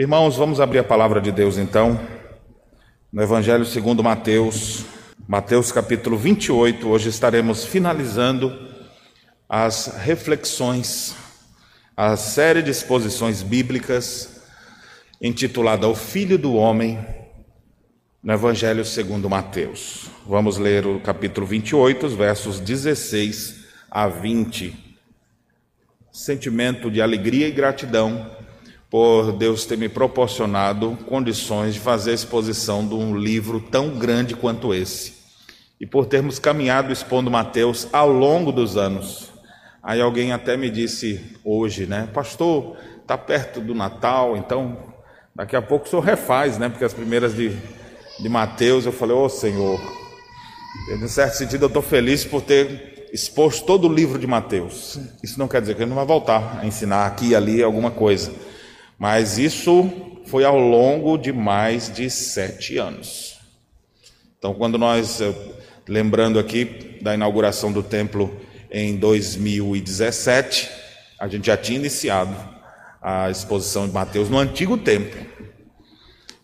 Irmãos, vamos abrir a palavra de Deus então, no Evangelho segundo Mateus, Mateus capítulo 28. Hoje estaremos finalizando as reflexões, a série de exposições bíblicas intitulada O Filho do Homem, no Evangelho segundo Mateus. Vamos ler o capítulo 28, os versos 16 a 20. Sentimento de alegria e gratidão por Deus ter me proporcionado condições de fazer a exposição de um livro tão grande quanto esse. E por termos caminhado expondo Mateus ao longo dos anos. Aí alguém até me disse hoje, né, pastor, está perto do Natal, então daqui a pouco o senhor refaz, né, porque as primeiras de, de Mateus eu falei, ô oh, Senhor, em certo sentido eu estou feliz por ter exposto todo o livro de Mateus. Isso não quer dizer que ele não vai voltar a ensinar aqui e ali alguma coisa. Mas isso foi ao longo de mais de sete anos. Então, quando nós, eh, lembrando aqui da inauguração do templo em 2017, a gente já tinha iniciado a exposição de Mateus no antigo templo.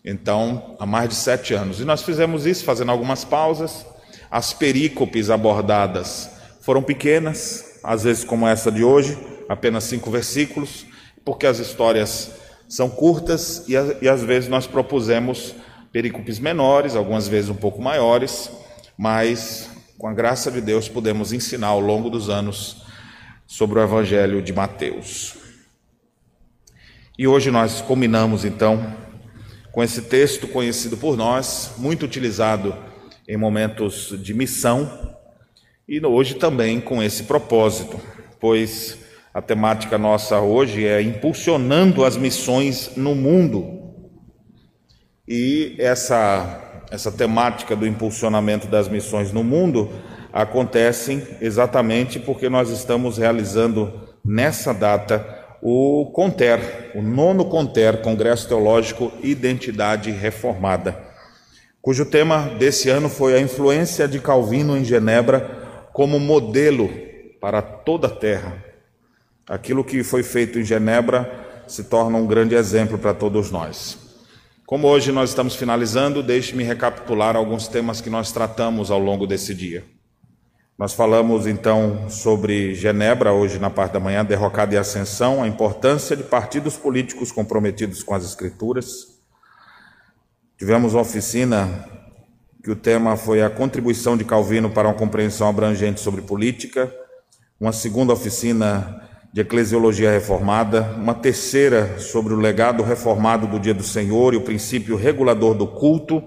Então, há mais de sete anos. E nós fizemos isso, fazendo algumas pausas. As perícopes abordadas foram pequenas, às vezes como essa de hoje, apenas cinco versículos, porque as histórias são curtas e, e às vezes nós propusemos perícopes menores, algumas vezes um pouco maiores, mas com a graça de Deus podemos ensinar ao longo dos anos sobre o Evangelho de Mateus. E hoje nós combinamos então com esse texto conhecido por nós, muito utilizado em momentos de missão, e hoje também com esse propósito, pois a temática nossa hoje é impulsionando as missões no mundo. E essa, essa temática do impulsionamento das missões no mundo acontecem exatamente porque nós estamos realizando nessa data o CONTER, o nono CONTER, Congresso Teológico Identidade Reformada, cujo tema desse ano foi a influência de Calvino em Genebra como modelo para toda a terra. Aquilo que foi feito em Genebra se torna um grande exemplo para todos nós. Como hoje nós estamos finalizando, deixe-me recapitular alguns temas que nós tratamos ao longo desse dia. Nós falamos então sobre Genebra, hoje na parte da manhã, derrocada e ascensão, a importância de partidos políticos comprometidos com as Escrituras. Tivemos uma oficina que o tema foi a contribuição de Calvino para uma compreensão abrangente sobre política. Uma segunda oficina de Eclesiologia Reformada, uma terceira sobre o legado reformado do Dia do Senhor e o princípio regulador do culto,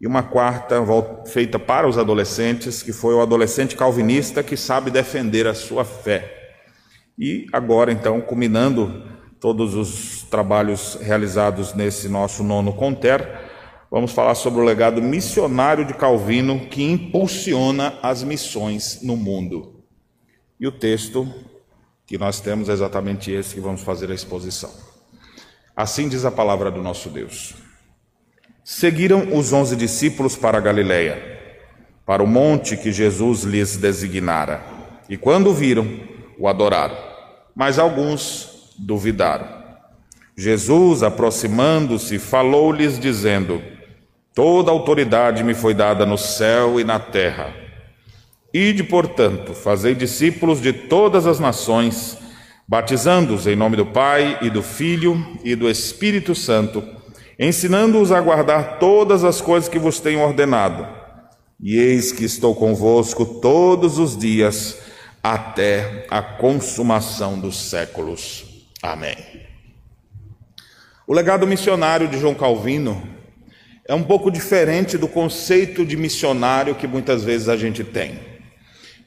e uma quarta feita para os adolescentes, que foi o adolescente calvinista que sabe defender a sua fé. E agora, então, culminando todos os trabalhos realizados nesse nosso nono Conter, vamos falar sobre o legado missionário de Calvino que impulsiona as missões no mundo. E o texto que nós temos é exatamente esse que vamos fazer a exposição. Assim diz a palavra do nosso Deus. Seguiram os onze discípulos para Galiléia, para o monte que Jesus lhes designara, e quando viram, o adoraram, mas alguns duvidaram. Jesus, aproximando-se, falou-lhes, dizendo: Toda autoridade me foi dada no céu e na terra. Ide, portanto, fazei discípulos de todas as nações, batizando-os em nome do Pai e do Filho e do Espírito Santo, ensinando-os a guardar todas as coisas que vos tenho ordenado. E eis que estou convosco todos os dias, até a consumação dos séculos. Amém. O legado missionário de João Calvino é um pouco diferente do conceito de missionário que muitas vezes a gente tem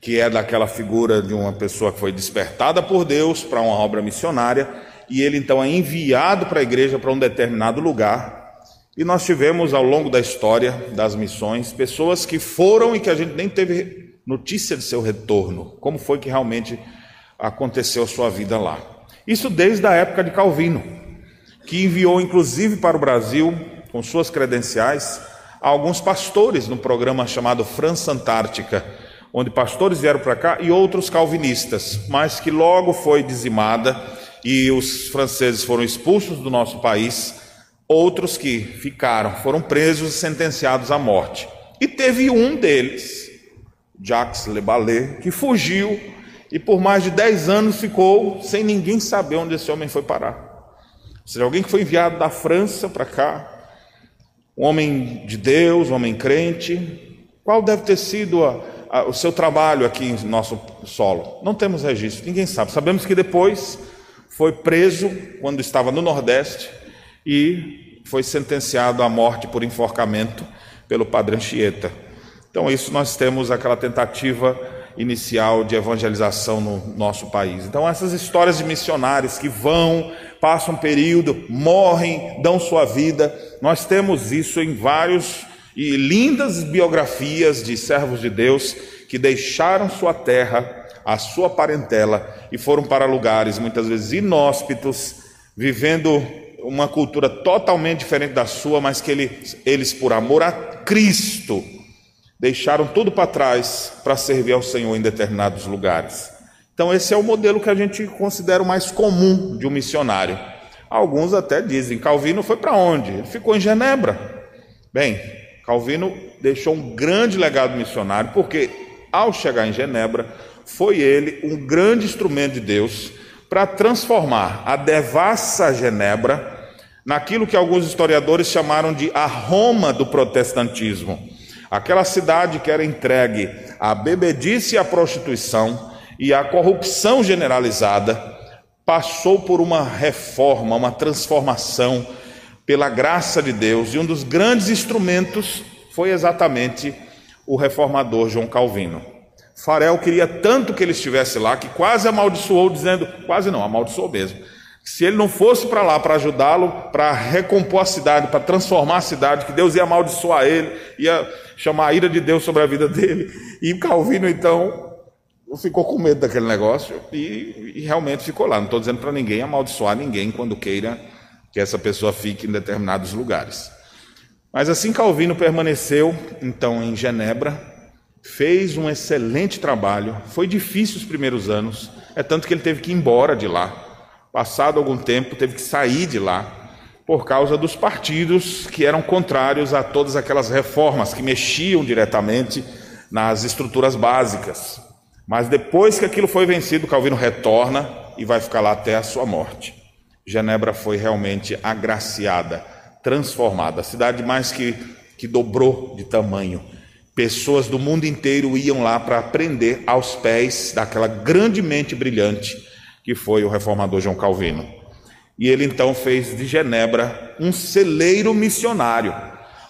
que é daquela figura de uma pessoa que foi despertada por Deus para uma obra missionária, e ele então é enviado para a igreja para um determinado lugar. E nós tivemos ao longo da história das missões pessoas que foram e que a gente nem teve notícia de seu retorno, como foi que realmente aconteceu a sua vida lá. Isso desde a época de Calvino, que enviou inclusive para o Brasil, com suas credenciais, alguns pastores no programa chamado França Antártica onde pastores vieram para cá e outros calvinistas, mas que logo foi dizimada e os franceses foram expulsos do nosso país, outros que ficaram foram presos e sentenciados à morte. E teve um deles, Jacques Le Ballet, que fugiu e por mais de 10 anos ficou sem ninguém saber onde esse homem foi parar. Ou seja, alguém que foi enviado da França para cá, um homem de Deus, um homem crente. Qual deve ter sido a, o seu trabalho aqui em nosso solo? Não temos registro, ninguém sabe. Sabemos que depois foi preso quando estava no Nordeste e foi sentenciado à morte por enforcamento pelo padre Anchieta. Então, isso nós temos aquela tentativa inicial de evangelização no nosso país. Então, essas histórias de missionários que vão, passam um período, morrem, dão sua vida, nós temos isso em vários e lindas biografias de servos de Deus que deixaram sua terra, a sua parentela e foram para lugares muitas vezes inóspitos, vivendo uma cultura totalmente diferente da sua, mas que eles, eles por amor a Cristo, deixaram tudo para trás para servir ao Senhor em determinados lugares. Então, esse é o modelo que a gente considera o mais comum de um missionário. Alguns até dizem: Calvino foi para onde? Ele ficou em Genebra. Bem, Calvino deixou um grande legado missionário, porque ao chegar em Genebra, foi ele um grande instrumento de Deus para transformar a devassa Genebra naquilo que alguns historiadores chamaram de a Roma do protestantismo. Aquela cidade que era entregue à bebedice e à prostituição e à corrupção generalizada, passou por uma reforma, uma transformação pela graça de Deus, e um dos grandes instrumentos foi exatamente o reformador João Calvino. Farel queria tanto que ele estivesse lá que quase amaldiçoou, dizendo, quase não, amaldiçoou mesmo, se ele não fosse para lá para ajudá-lo, para recompor a cidade, para transformar a cidade, que Deus ia amaldiçoar ele, ia chamar a ira de Deus sobre a vida dele. E Calvino, então, ficou com medo daquele negócio e, e realmente ficou lá. Não estou dizendo para ninguém amaldiçoar ninguém quando queira que essa pessoa fique em determinados lugares. Mas assim Calvino permaneceu, então, em Genebra, fez um excelente trabalho. Foi difícil os primeiros anos, é tanto que ele teve que ir embora de lá. Passado algum tempo, teve que sair de lá por causa dos partidos que eram contrários a todas aquelas reformas que mexiam diretamente nas estruturas básicas. Mas depois que aquilo foi vencido, Calvino retorna e vai ficar lá até a sua morte. Genebra foi realmente agraciada, transformada, a cidade mais que, que dobrou de tamanho. Pessoas do mundo inteiro iam lá para aprender aos pés daquela grande mente brilhante que foi o reformador João Calvino. E ele então fez de Genebra um celeiro missionário,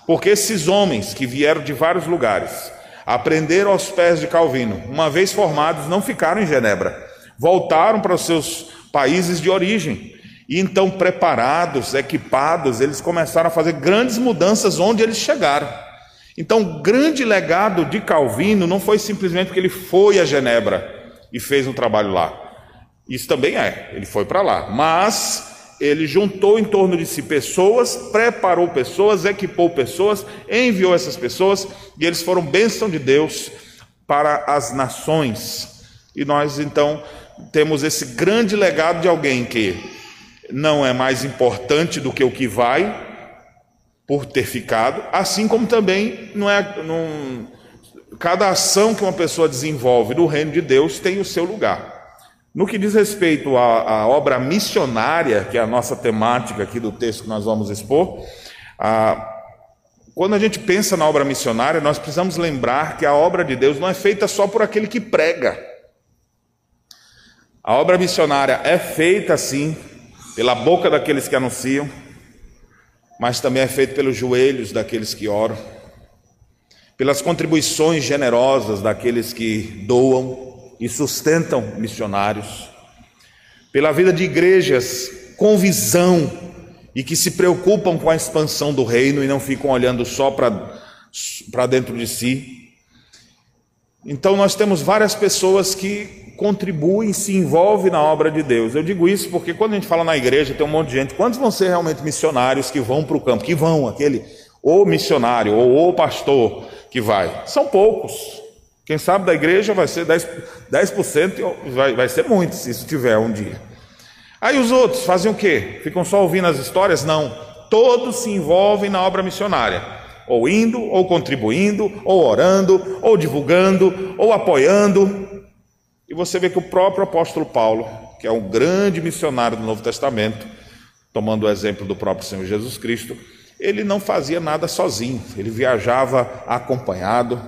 porque esses homens que vieram de vários lugares, aprenderam aos pés de Calvino, uma vez formados, não ficaram em Genebra, voltaram para os seus países de origem. E então, preparados, equipados, eles começaram a fazer grandes mudanças onde eles chegaram. Então, o grande legado de Calvino não foi simplesmente porque ele foi a Genebra e fez um trabalho lá. Isso também é, ele foi para lá. Mas ele juntou em torno de si pessoas, preparou pessoas, equipou pessoas, enviou essas pessoas e eles foram bênção de Deus para as nações. E nós então temos esse grande legado de alguém que não é mais importante do que o que vai por ter ficado, assim como também não é não, cada ação que uma pessoa desenvolve no reino de Deus tem o seu lugar. No que diz respeito à, à, obra missionária, que é a nossa temática aqui do texto que nós vamos expor, quando a gente pensa na obra missionária, nós precisamos lembrar que a obra de Deus não é feita só por aquele que prega. A obra missionária é feita, sim, pela boca daqueles que anunciam, mas também é feita pelos joelhos daqueles que oram, pelas contribuições generosas daqueles que doam, e sustentam missionários, pela vida de igrejas com visão e que se preocupam com a expansão do reino e não ficam olhando só para dentro de si. Então, nós temos várias pessoas que contribuem, se envolvem na obra de Deus. Eu digo isso porque quando a gente fala na igreja, tem um monte de gente. Quantos vão ser realmente missionários que vão para o campo? Que vão, aquele, ou missionário, ou o pastor que vai? São poucos. Quem sabe da igreja vai ser 10%, 10% vai, vai ser muito, se isso tiver um dia. Aí os outros fazem o quê? Ficam só ouvindo as histórias? Não. Todos se envolvem na obra missionária, ou indo, ou contribuindo, ou orando, ou divulgando, ou apoiando. E você vê que o próprio apóstolo Paulo, que é um grande missionário do Novo Testamento, tomando o exemplo do próprio Senhor Jesus Cristo, ele não fazia nada sozinho, ele viajava acompanhado,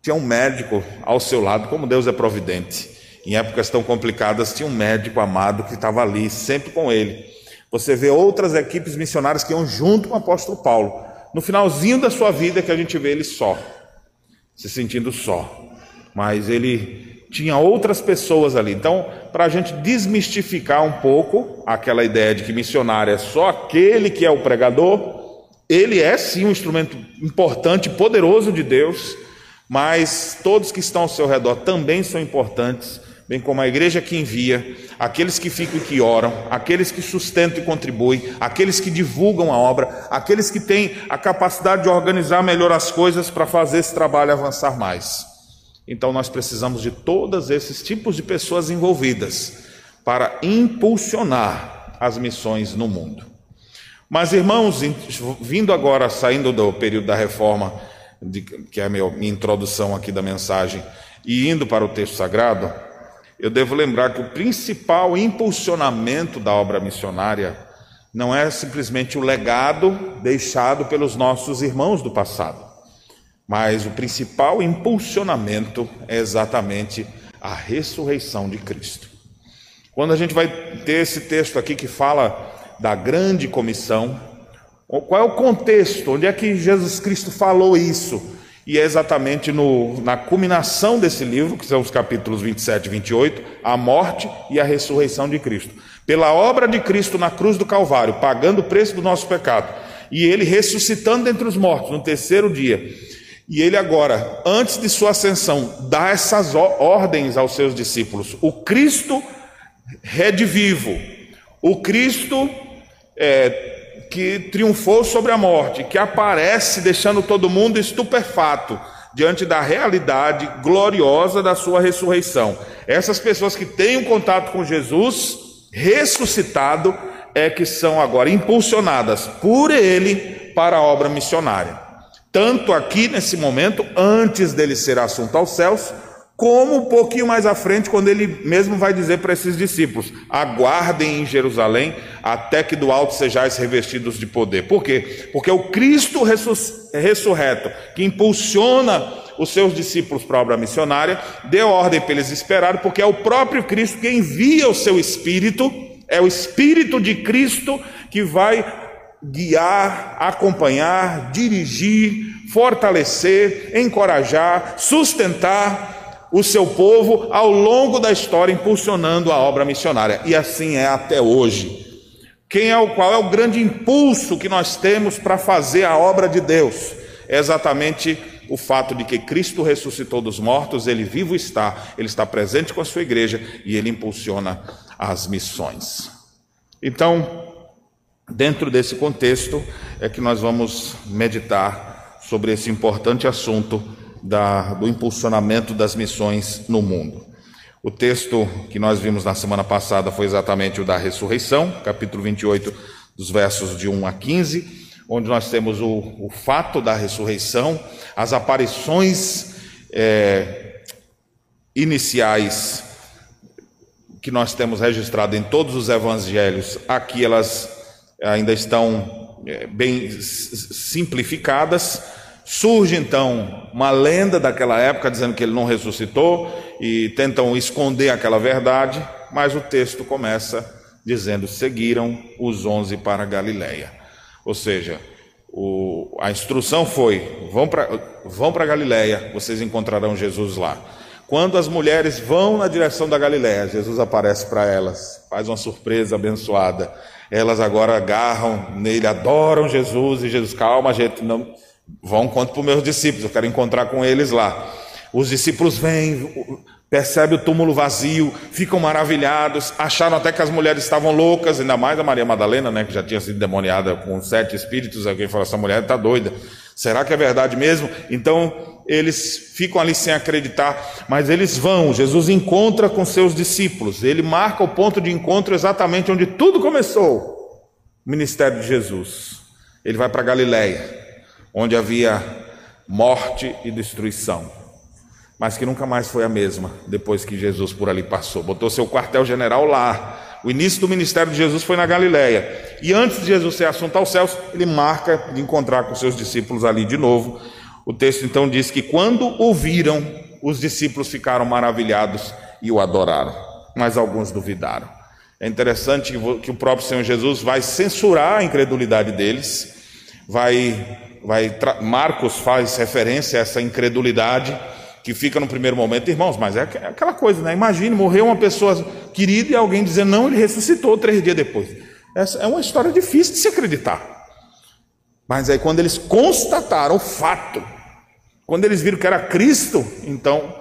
tinha um médico ao seu lado, como Deus é providente. Em épocas tão complicadas, tinha um médico amado que estava ali, sempre com ele. Você vê outras equipes missionárias que iam junto com o apóstolo Paulo. No finalzinho da sua vida que a gente vê ele só, se sentindo só. Mas ele tinha outras pessoas ali. Então, para a gente desmistificar um pouco aquela ideia de que missionário é só aquele que é o pregador, ele é sim um instrumento importante, poderoso de Deus, mas todos que estão ao seu redor também são importantes, bem como a igreja que envia, aqueles que ficam e que oram, aqueles que sustentam e contribuem, aqueles que divulgam a obra, aqueles que têm a capacidade de organizar melhor as coisas para fazer esse trabalho avançar mais. Então nós precisamos de todos esses tipos de pessoas envolvidas para impulsionar as missões no mundo. Mas, irmãos, vindo agora, saindo do período da reforma, que é a minha introdução aqui da mensagem, e indo para o texto sagrado, eu devo lembrar que o principal impulsionamento da obra missionária não é simplesmente o legado deixado pelos nossos irmãos do passado, mas o principal impulsionamento é exatamente a ressurreição de Cristo. Quando a gente vai ter esse texto aqui que fala da grande comissão. Qual é o contexto? Onde é que Jesus Cristo falou isso? E é exatamente no, na culminação desse livro, que são os capítulos 27 e 28, a morte e a ressurreição de Cristo. Pela obra de Cristo na cruz do Calvário, pagando o preço do nosso pecado, e ele ressuscitando dentre os mortos no terceiro dia. E ele agora, antes de sua ascensão, dá essas ordens aos seus discípulos. O Cristo redivivo, o Cristo é, que triunfou sobre a morte, que aparece deixando todo mundo estupefato diante da realidade gloriosa da sua ressurreição. Essas pessoas que têm um contato com Jesus ressuscitado é que são agora impulsionadas por ele para a obra missionária. Tanto aqui nesse momento, antes dele ser assunto aos céus, como um pouquinho mais à frente, quando ele mesmo vai dizer para esses discípulos: aguardem em Jerusalém até que do alto sejais revestidos de poder. Por quê? Porque o Cristo ressurreto, que impulsiona os seus discípulos para a obra missionária, deu ordem para eles esperarem, porque é o próprio Cristo que envia o seu Espírito, é o Espírito de Cristo que vai guiar, acompanhar, dirigir, fortalecer, encorajar, sustentar o seu povo ao longo da história, impulsionando a obra missionária. E assim é até hoje. Quem é o qual é o grande impulso que nós temos para fazer a obra de Deus? É exatamente o fato de que Cristo ressuscitou dos mortos, ele vivo está, ele está presente com a sua igreja e ele impulsiona as missões. Então, dentro desse contexto é que nós vamos meditar sobre esse importante assunto da, do impulsionamento das missões no mundo. O texto que nós vimos na semana passada foi exatamente o da ressurreição, capítulo 28, dos versos de 1 a 15, onde nós temos o, o fato da ressurreição, as aparições é, iniciais que nós temos registrado em todos os evangelhos, aqui elas ainda estão é, bem simplificadas, Surge então uma lenda daquela época dizendo que ele não ressuscitou e tentam esconder aquela verdade, mas o texto começa dizendo: seguiram os onze para Galiléia. Ou seja, o, a instrução foi: vão para vão Galiléia, vocês encontrarão Jesus lá. Quando as mulheres vão na direção da Galiléia, Jesus aparece para elas, faz uma surpresa abençoada. Elas agora agarram nele, adoram Jesus e Jesus, calma, gente, não Vão conto para os meus discípulos, eu quero encontrar com eles lá. Os discípulos vêm, percebem o túmulo vazio, ficam maravilhados, acharam até que as mulheres estavam loucas, ainda mais a Maria Madalena, né, que já tinha sido demoniada com sete espíritos. Alguém falou: essa mulher está doida. Será que é verdade mesmo? Então eles ficam ali sem acreditar, mas eles vão. Jesus encontra com seus discípulos, ele marca o ponto de encontro exatamente onde tudo começou o ministério de Jesus. Ele vai para Galiléia, onde havia morte e destruição, mas que nunca mais foi a mesma depois que Jesus por ali passou. Botou seu quartel-general lá. O início do ministério de Jesus foi na Galiléia. E antes de Jesus ser assunto aos céus, ele marca de encontrar com seus discípulos ali de novo o texto então diz que quando ouviram, os discípulos ficaram maravilhados e o adoraram, mas alguns duvidaram. É interessante que o próprio Senhor Jesus vai censurar a incredulidade deles, vai, vai Marcos faz referência a essa incredulidade que fica no primeiro momento, irmãos, mas é aquela coisa, né? Imagine, morreu uma pessoa querida e alguém dizer não, ele ressuscitou três dias depois. Essa é uma história difícil de se acreditar. Mas aí, quando eles constataram o fato, quando eles viram que era Cristo, então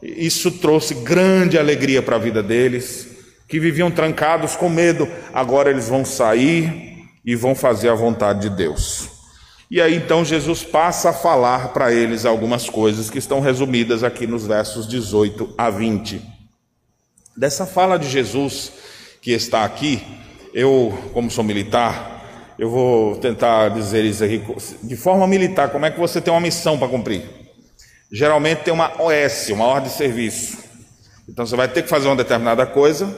isso trouxe grande alegria para a vida deles, que viviam trancados com medo, agora eles vão sair e vão fazer a vontade de Deus. E aí então Jesus passa a falar para eles algumas coisas que estão resumidas aqui nos versos 18 a 20. Dessa fala de Jesus que está aqui, eu, como sou militar, eu vou tentar dizer isso aqui de forma militar. Como é que você tem uma missão para cumprir? Geralmente tem uma OS, uma ordem de serviço. Então você vai ter que fazer uma determinada coisa,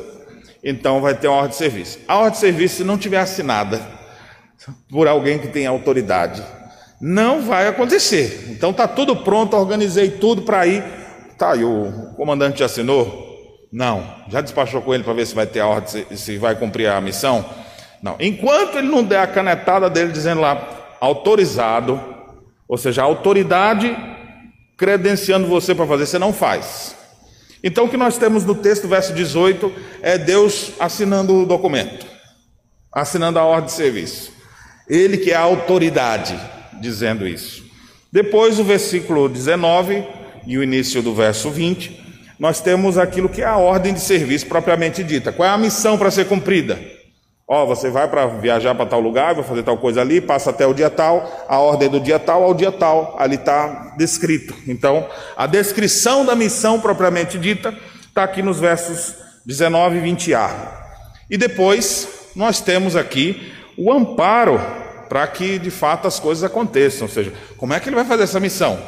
então vai ter uma ordem de serviço. A ordem de serviço, se não tiver assinada por alguém que tem autoridade, não vai acontecer. Então está tudo pronto, organizei tudo para ir. Tá, e o comandante assinou? Não. Já despachou com ele para ver se vai ter a ordem, se vai cumprir a missão? Não. Enquanto ele não der a canetada dele dizendo lá, autorizado, ou seja, a autoridade credenciando você para fazer, você não faz. Então o que nós temos no texto, verso 18, é Deus assinando o documento, assinando a ordem de serviço. Ele que é a autoridade dizendo isso. Depois o versículo 19 e o início do verso 20, nós temos aquilo que é a ordem de serviço propriamente dita. Qual é a missão para ser cumprida? Ó, você vai para viajar para tal lugar, vai fazer tal coisa ali, passa até o dia tal, a ordem do dia tal ao dia tal, ali está descrito. Então, a descrição da missão propriamente dita está aqui nos versos 19 e 20a. E depois nós temos aqui o amparo para que de fato as coisas aconteçam. Ou seja, como é que ele vai fazer essa missão?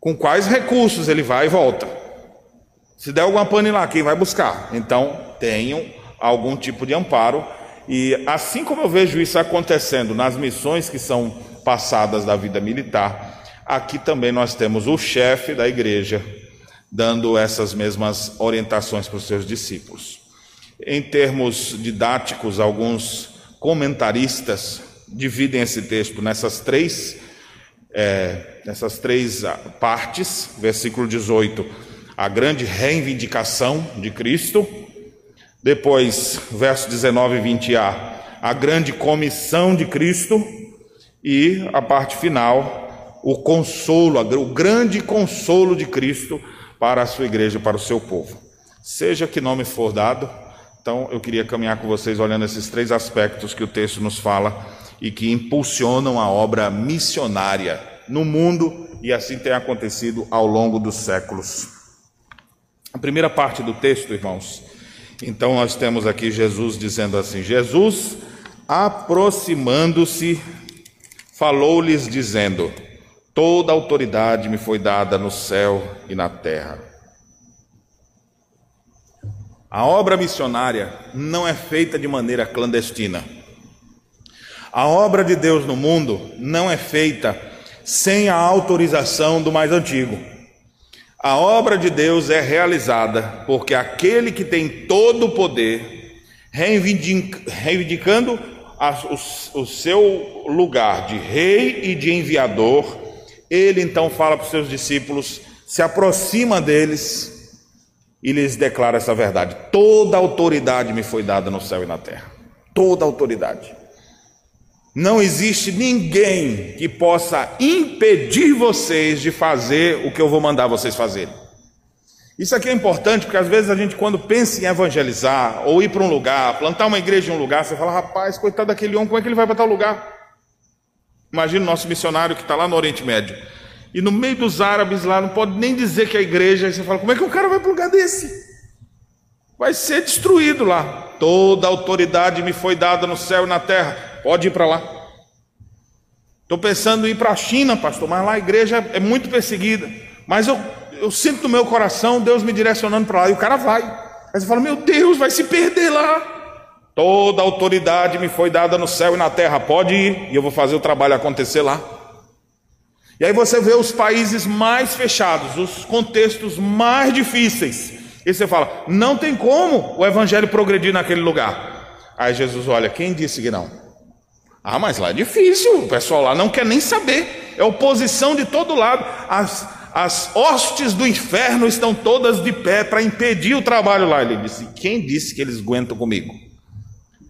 Com quais recursos ele vai e volta? Se der alguma pane lá, quem vai buscar? Então, tenham algum tipo de amparo. E assim como eu vejo isso acontecendo nas missões que são passadas da vida militar, aqui também nós temos o chefe da igreja dando essas mesmas orientações para os seus discípulos. Em termos didáticos, alguns comentaristas dividem esse texto nessas três, é, nessas três partes. Versículo 18, a grande reivindicação de Cristo. Depois, verso 19 e 20a, a grande comissão de Cristo e a parte final, o consolo, o grande consolo de Cristo para a sua igreja, para o seu povo. Seja que nome for dado, então eu queria caminhar com vocês olhando esses três aspectos que o texto nos fala e que impulsionam a obra missionária no mundo e assim tem acontecido ao longo dos séculos. A primeira parte do texto, irmãos, então nós temos aqui Jesus dizendo assim: Jesus, aproximando-se, falou-lhes dizendo: Toda autoridade me foi dada no céu e na terra. A obra missionária não é feita de maneira clandestina. A obra de Deus no mundo não é feita sem a autorização do mais antigo. A obra de Deus é realizada porque aquele que tem todo o poder, reivindicando o, seu lugar de rei e de enviador, ele então fala para os seus discípulos, se aproxima deles e lhes declara essa verdade: toda autoridade me foi dada no céu e na terra. Toda autoridade. Não existe ninguém que possa impedir vocês de fazer o que eu vou mandar vocês fazerem. Isso aqui é importante porque às vezes a gente, quando pensa em evangelizar ou ir para um lugar, plantar uma igreja em um lugar, você fala, rapaz, coitado daquele homem, como é que ele vai para tal lugar? Imagina o nosso missionário que está lá no Oriente Médio. e no meio dos árabes lá, não pode nem dizer que é a igreja, aí você fala, como é que o cara vai para um lugar desse? Vai ser destruído lá. Toda autoridade me foi dada no céu e na terra. Pode ir para lá. Estou pensando em ir para a China, pastor, mas lá a igreja é muito perseguida. Mas eu, eu sinto no meu coração Deus me direcionando para lá, e o cara vai. Aí você fala, meu Deus, vai se perder lá. Toda autoridade me foi dada no céu e na terra, pode ir, e eu vou fazer o trabalho acontecer lá. E aí você vê os países mais fechados, os contextos mais difíceis. E você fala, não tem como o evangelho progredir naquele lugar. Aí Jesus olha, quem disse que não? Ah, mas lá é difícil, o pessoal lá não quer nem saber, é oposição de todo lado. As, as hostes do inferno estão todas de pé para impedir o trabalho lá. Ele disse: Quem disse que eles aguentam comigo?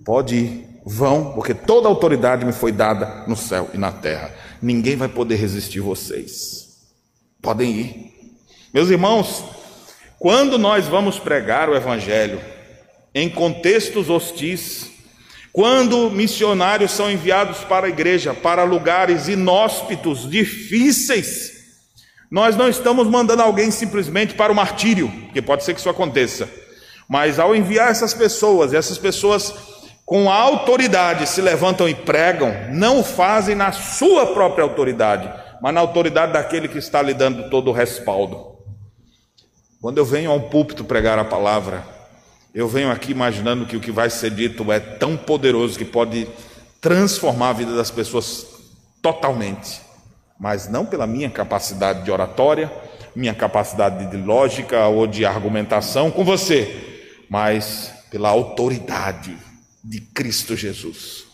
Pode ir, vão, porque toda autoridade me foi dada no céu e na terra. Ninguém vai poder resistir vocês. Podem ir. Meus irmãos, quando nós vamos pregar o Evangelho em contextos hostis, quando missionários são enviados para a igreja, para lugares inóspitos, difíceis, nós não estamos mandando alguém simplesmente para o martírio, porque pode ser que isso aconteça, mas ao enviar essas pessoas, essas pessoas com autoridade se levantam e pregam, não o fazem na sua própria autoridade, mas na autoridade daquele que está lhe dando todo o respaldo. Quando eu venho ao púlpito pregar a palavra, eu venho aqui imaginando que o que vai ser dito é tão poderoso que pode transformar a vida das pessoas totalmente, mas não pela minha capacidade de oratória, minha capacidade de lógica ou de argumentação com você, mas pela autoridade de Cristo Jesus.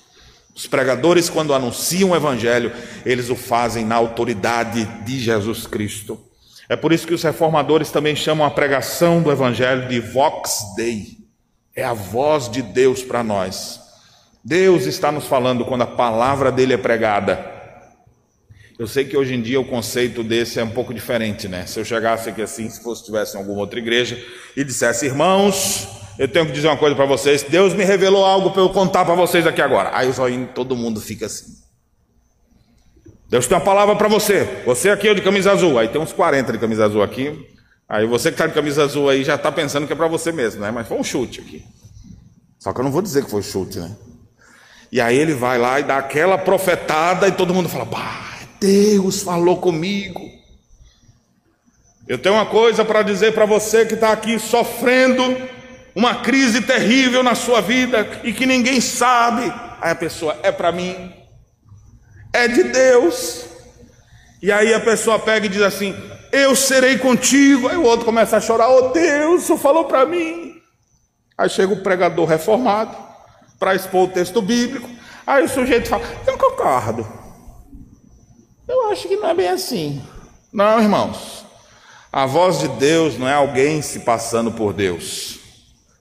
Os pregadores, quando anunciam o Evangelho, eles o fazem na autoridade de Jesus Cristo. É por isso que os reformadores também chamam a pregação do Evangelho de Vox Dei. É a voz de Deus para nós. Deus está nos falando quando a palavra dele é pregada. Eu sei que hoje em dia o conceito desse é um pouco diferente, né? Se eu chegasse aqui assim, se fosse tivesse em alguma outra igreja e dissesse, irmãos, eu tenho que dizer uma coisa para vocês. Deus me revelou algo para eu contar para vocês aqui agora. Aí os olhinhos, todo mundo fica assim. Deus tem uma palavra para você. Você aqui é de camisa azul. Aí tem uns 40 de camisa azul aqui. Aí você que está de camisa azul aí já está pensando que é para você mesmo, né? Mas foi um chute aqui. Só que eu não vou dizer que foi chute, né? E aí ele vai lá e dá aquela profetada e todo mundo fala: Bah, Deus falou comigo. Eu tenho uma coisa para dizer para você que está aqui sofrendo uma crise terrível na sua vida e que ninguém sabe. Aí a pessoa é para mim, é de Deus. E aí a pessoa pega e diz assim: Eu serei contigo. Aí o outro começa a chorar: Oh Deus, o falou para mim. Aí chega o pregador reformado para expor o texto bíblico. Aí o sujeito fala: Eu concordo. Eu acho que não é bem assim. Não, irmãos. A voz de Deus não é alguém se passando por Deus.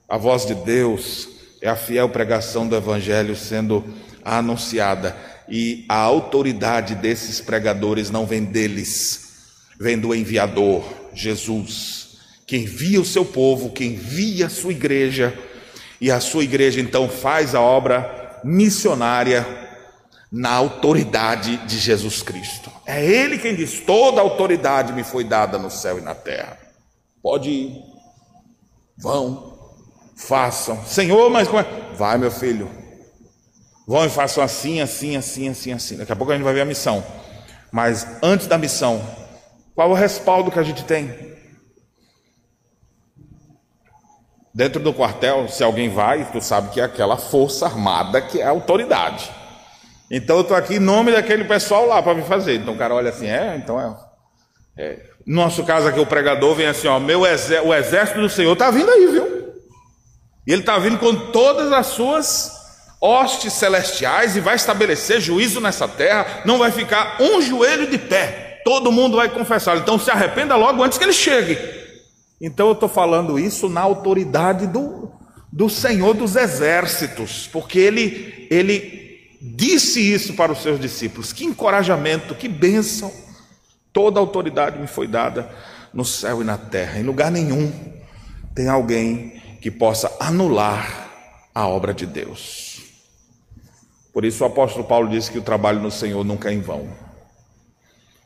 A voz de Deus é a fiel pregação do Evangelho sendo anunciada, e a autoridade desses pregadores não vem deles, vem do enviador, Jesus, que envia o seu povo, que envia a sua igreja, e a sua igreja então faz a obra missionária na autoridade de Jesus Cristo. É Ele quem diz: toda autoridade me foi dada no céu e na terra. Pode ir, vão, façam. Senhor, mas como é? Vai, meu filho. Vão e façam assim, assim, assim, assim, assim. Daqui a pouco a gente vai ver a missão. Mas antes da missão, qual o respaldo que a gente tem? Dentro do quartel, se alguém vai, tu sabe que é aquela força armada que é a autoridade. Então eu estou aqui em nome daquele pessoal lá para me fazer. Então o cara olha assim, é, então é. é. No nosso caso aqui, o pregador vem assim, ó, meu exé o exército do Senhor está vindo aí, viu? E ele está vindo com todas as suas hostes celestiais e vai estabelecer juízo nessa terra. Não vai ficar um joelho de pé. Todo mundo vai confessar. Então se arrependa logo antes que ele chegue. Então eu estou falando isso na autoridade do, do Senhor dos Exércitos, porque ele, ele disse isso para os seus discípulos. Que encorajamento, que bênção. Toda autoridade me foi dada no céu e na terra. Em lugar nenhum tem alguém que possa anular a obra de Deus. Por isso o apóstolo Paulo disse que o trabalho no Senhor nunca é em vão.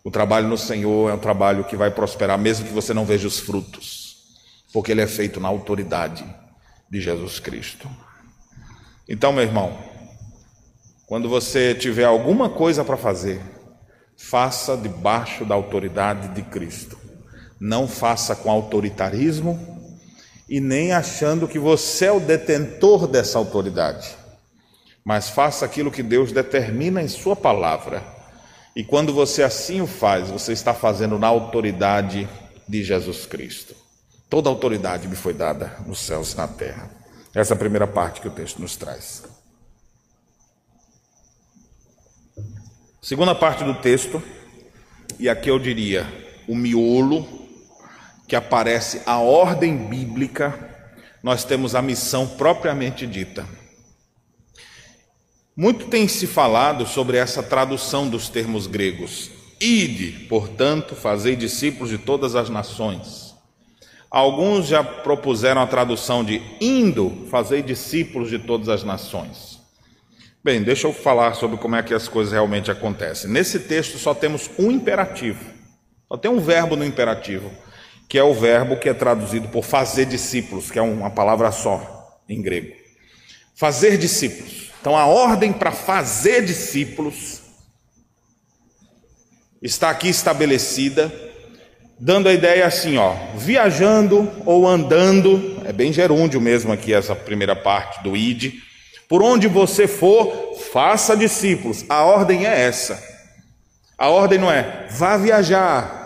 O trabalho no Senhor é um trabalho que vai prosperar, mesmo que você não veja os frutos, porque ele é feito na autoridade de Jesus Cristo. Então, meu irmão, quando você tiver alguma coisa para fazer, faça debaixo da autoridade de Cristo. Não faça com autoritarismo e nem achando que você é o detentor dessa autoridade, mas faça aquilo que Deus determina em Sua palavra. E quando você assim o faz, você está fazendo na autoridade de Jesus Cristo. Toda autoridade me foi dada nos céus e na terra. Essa é a primeira parte que o texto nos traz. Segunda parte do texto, e aqui eu diria o miolo, que aparece a ordem bíblica, nós temos a missão propriamente dita. Muito tem se falado sobre essa tradução dos termos gregos. Ide, portanto, fazei discípulos de todas as nações. Alguns já propuseram a tradução de indo, fazei discípulos de todas as nações. Bem, deixa eu falar sobre como é que as coisas realmente acontecem. Nesse texto só temos um imperativo, só tem um verbo no imperativo, que é o verbo que é traduzido por fazer discípulos, que é uma palavra só em grego. Fazer discípulos. Então a ordem para fazer discípulos está aqui estabelecida dando a ideia assim, ó, viajando ou andando, é bem gerúndio mesmo aqui essa primeira parte do id. Por onde você for, faça discípulos. A ordem é essa. A ordem não é vá viajar.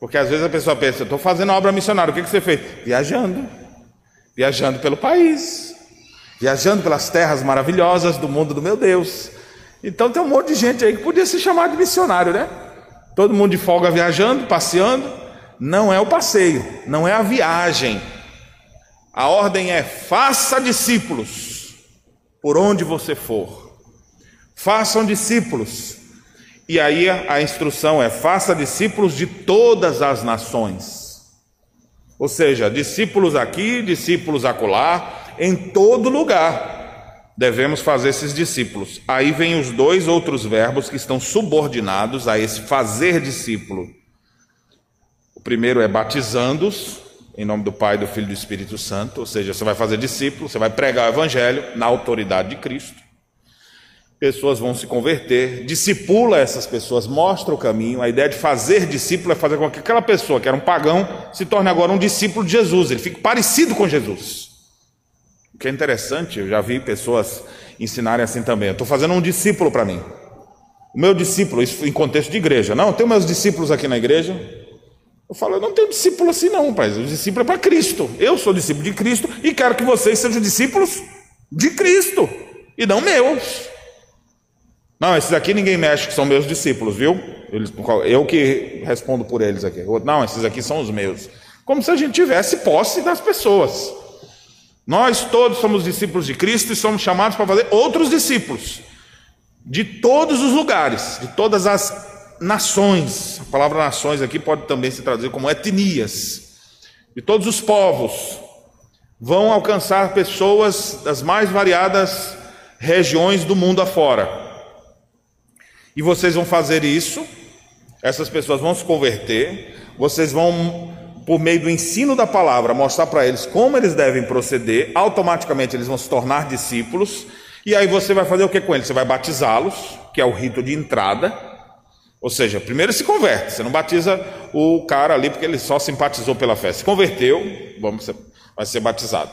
Porque às vezes a pessoa pensa, estou fazendo obra missionária, o que, que você fez? Viajando. Viajando pelo país. Viajando pelas terras maravilhosas do mundo do meu Deus. Então tem um monte de gente aí que podia se chamar de missionário, né? Todo mundo de folga viajando, passeando. Não é o passeio, não é a viagem. A ordem é: faça discípulos por onde você for. Façam discípulos. E aí a instrução é: faça discípulos de todas as nações. Ou seja, discípulos aqui, discípulos acolá, em todo lugar devemos fazer esses discípulos. Aí vem os dois outros verbos que estão subordinados a esse fazer discípulo. O primeiro é batizando-os, em nome do Pai, do Filho e do Espírito Santo, ou seja, você vai fazer discípulo, você vai pregar o Evangelho na autoridade de Cristo. Pessoas vão se converter, discipula essas pessoas, mostra o caminho. A ideia de fazer discípulo é fazer com que aquela pessoa que era um pagão se torne agora um discípulo de Jesus, ele fique parecido com Jesus. O que é interessante, eu já vi pessoas ensinarem assim também. Estou fazendo um discípulo para mim. O meu discípulo, isso em contexto de igreja. Não, eu tenho meus discípulos aqui na igreja. Eu falo, eu não tenho discípulo assim não, pai. O discípulo é para Cristo. Eu sou discípulo de Cristo e quero que vocês sejam discípulos de Cristo e não meus. Não, esses aqui ninguém mexe, que são meus discípulos, viu? Eu que respondo por eles aqui. Não, esses aqui são os meus. Como se a gente tivesse posse das pessoas. Nós todos somos discípulos de Cristo e somos chamados para fazer outros discípulos de todos os lugares, de todas as nações. A palavra nações aqui pode também se traduzir como etnias. De todos os povos vão alcançar pessoas das mais variadas regiões do mundo afora. E vocês vão fazer isso, essas pessoas vão se converter, vocês vão por meio do ensino da palavra, mostrar para eles como eles devem proceder, automaticamente eles vão se tornar discípulos, e aí você vai fazer o que com eles? Você vai batizá-los, que é o rito de entrada, ou seja, primeiro se converte, você não batiza o cara ali porque ele só simpatizou pela fé, se converteu, vamos vai ser batizado.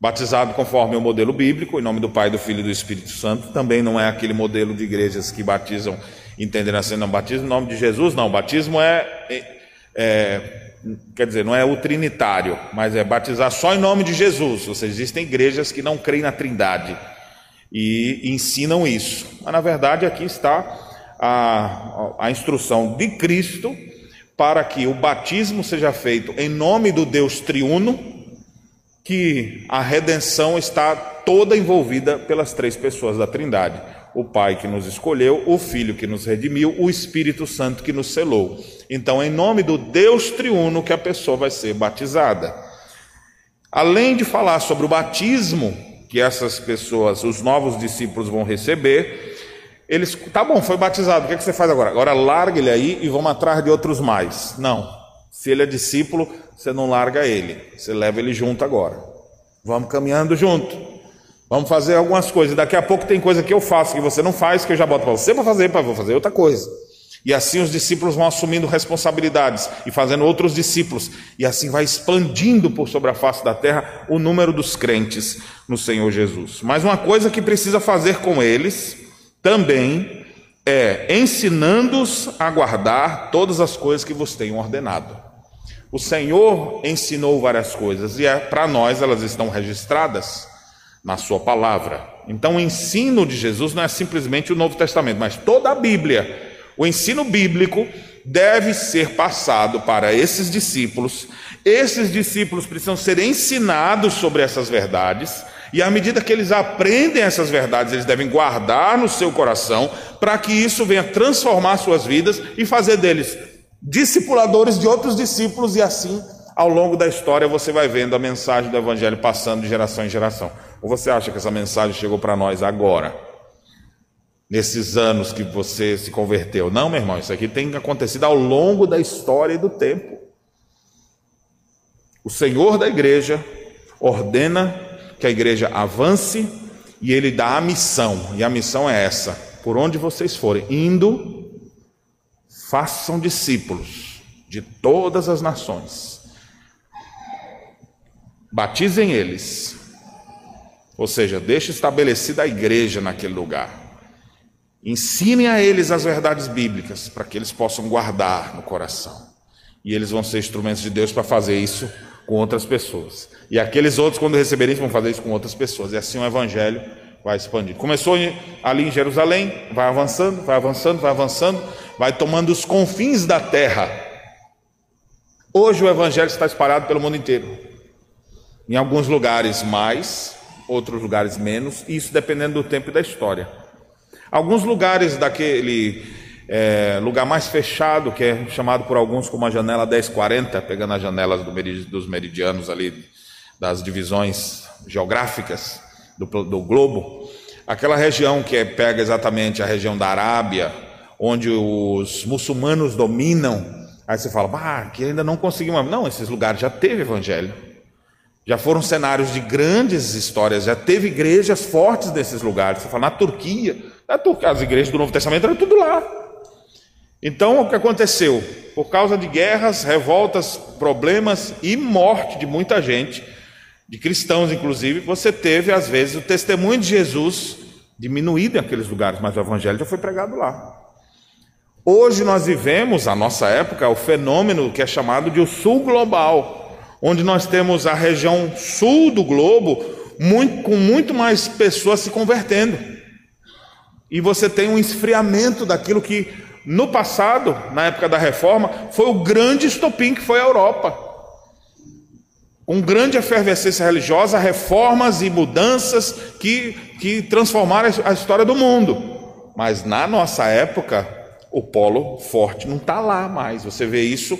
Batizado conforme o modelo bíblico, em nome do Pai, do Filho e do Espírito Santo, também não é aquele modelo de igrejas que batizam, entendendo assim, não, batismo em nome de Jesus, não, batismo é, é quer dizer, não é o trinitário, mas é batizar só em nome de Jesus. Ou seja, existem igrejas que não creem na trindade e ensinam isso. Mas na verdade aqui está a, a instrução de Cristo para que o batismo seja feito em nome do Deus triuno, que a redenção está toda envolvida pelas três pessoas da Trindade o Pai que nos escolheu, o Filho que nos redimiu, o Espírito Santo que nos selou. Então, em nome do Deus triuno que a pessoa vai ser batizada. Além de falar sobre o batismo que essas pessoas, os novos discípulos vão receber, Eles, tá bom, foi batizado, o que, é que você faz agora? Agora larga ele aí e vamos atrás de outros mais. Não. Se ele é discípulo, você não larga ele, você leva ele junto agora. Vamos caminhando junto. Vamos fazer algumas coisas. Daqui a pouco tem coisa que eu faço que você não faz, que eu já boto para você para fazer, para vou fazer outra coisa. E assim os discípulos vão assumindo responsabilidades e fazendo outros discípulos. E assim vai expandindo por sobre a face da terra o número dos crentes no Senhor Jesus. Mas uma coisa que precisa fazer com eles também é ensinando-os a guardar todas as coisas que vos tenho ordenado. O Senhor ensinou várias coisas e é, para nós elas estão registradas na Sua palavra. Então, o ensino de Jesus não é simplesmente o Novo Testamento, mas toda a Bíblia o ensino bíblico deve ser passado para esses discípulos. Esses discípulos precisam ser ensinados sobre essas verdades. E à medida que eles aprendem essas verdades, eles devem guardar no seu coração, para que isso venha transformar suas vidas e fazer deles discipuladores de outros discípulos, e assim, ao longo da história, você vai vendo a mensagem do Evangelho passando de geração em geração. Ou você acha que essa mensagem chegou para nós agora? nesses anos que você se converteu. Não, meu irmão, isso aqui tem acontecido ao longo da história e do tempo. O Senhor da igreja ordena que a igreja avance e ele dá a missão, e a missão é essa: por onde vocês forem, indo, façam discípulos de todas as nações, batizem eles, ou seja, deixe estabelecida a igreja naquele lugar Ensinem a eles as verdades bíblicas, para que eles possam guardar no coração. E eles vão ser instrumentos de Deus para fazer isso com outras pessoas. E aqueles outros, quando receberem isso, vão fazer isso com outras pessoas. E assim o evangelho vai expandir. Começou ali em Jerusalém, vai avançando, vai avançando, vai avançando, vai tomando os confins da terra. Hoje o evangelho está espalhado pelo mundo inteiro. Em alguns lugares mais, outros lugares menos, isso dependendo do tempo e da história. Alguns lugares daquele é, lugar mais fechado, que é chamado por alguns como a janela 1040, pegando as janelas do merid dos meridianos ali, das divisões geográficas do, do globo, aquela região que é, pega exatamente a região da Arábia, onde os muçulmanos dominam, aí você fala, bah, que ainda não conseguimos. Não, esses lugares já teve evangelho. Já foram cenários de grandes histórias, já teve igrejas fortes nesses lugares. Você fala, na Turquia, as igrejas do Novo Testamento eram tudo lá. Então, o que aconteceu? Por causa de guerras, revoltas, problemas e morte de muita gente, de cristãos inclusive, você teve, às vezes, o testemunho de Jesus diminuído em aqueles lugares, mas o evangelho já foi pregado lá. Hoje nós vivemos, a nossa época, o fenômeno que é chamado de o sul global, onde nós temos a região sul do globo muito, com muito mais pessoas se convertendo. E você tem um esfriamento daquilo que no passado, na época da reforma, foi o grande estopim que foi a Europa. Um grande efervescência religiosa, reformas e mudanças que, que transformaram a história do mundo. Mas na nossa época, o polo forte não está lá mais. Você vê isso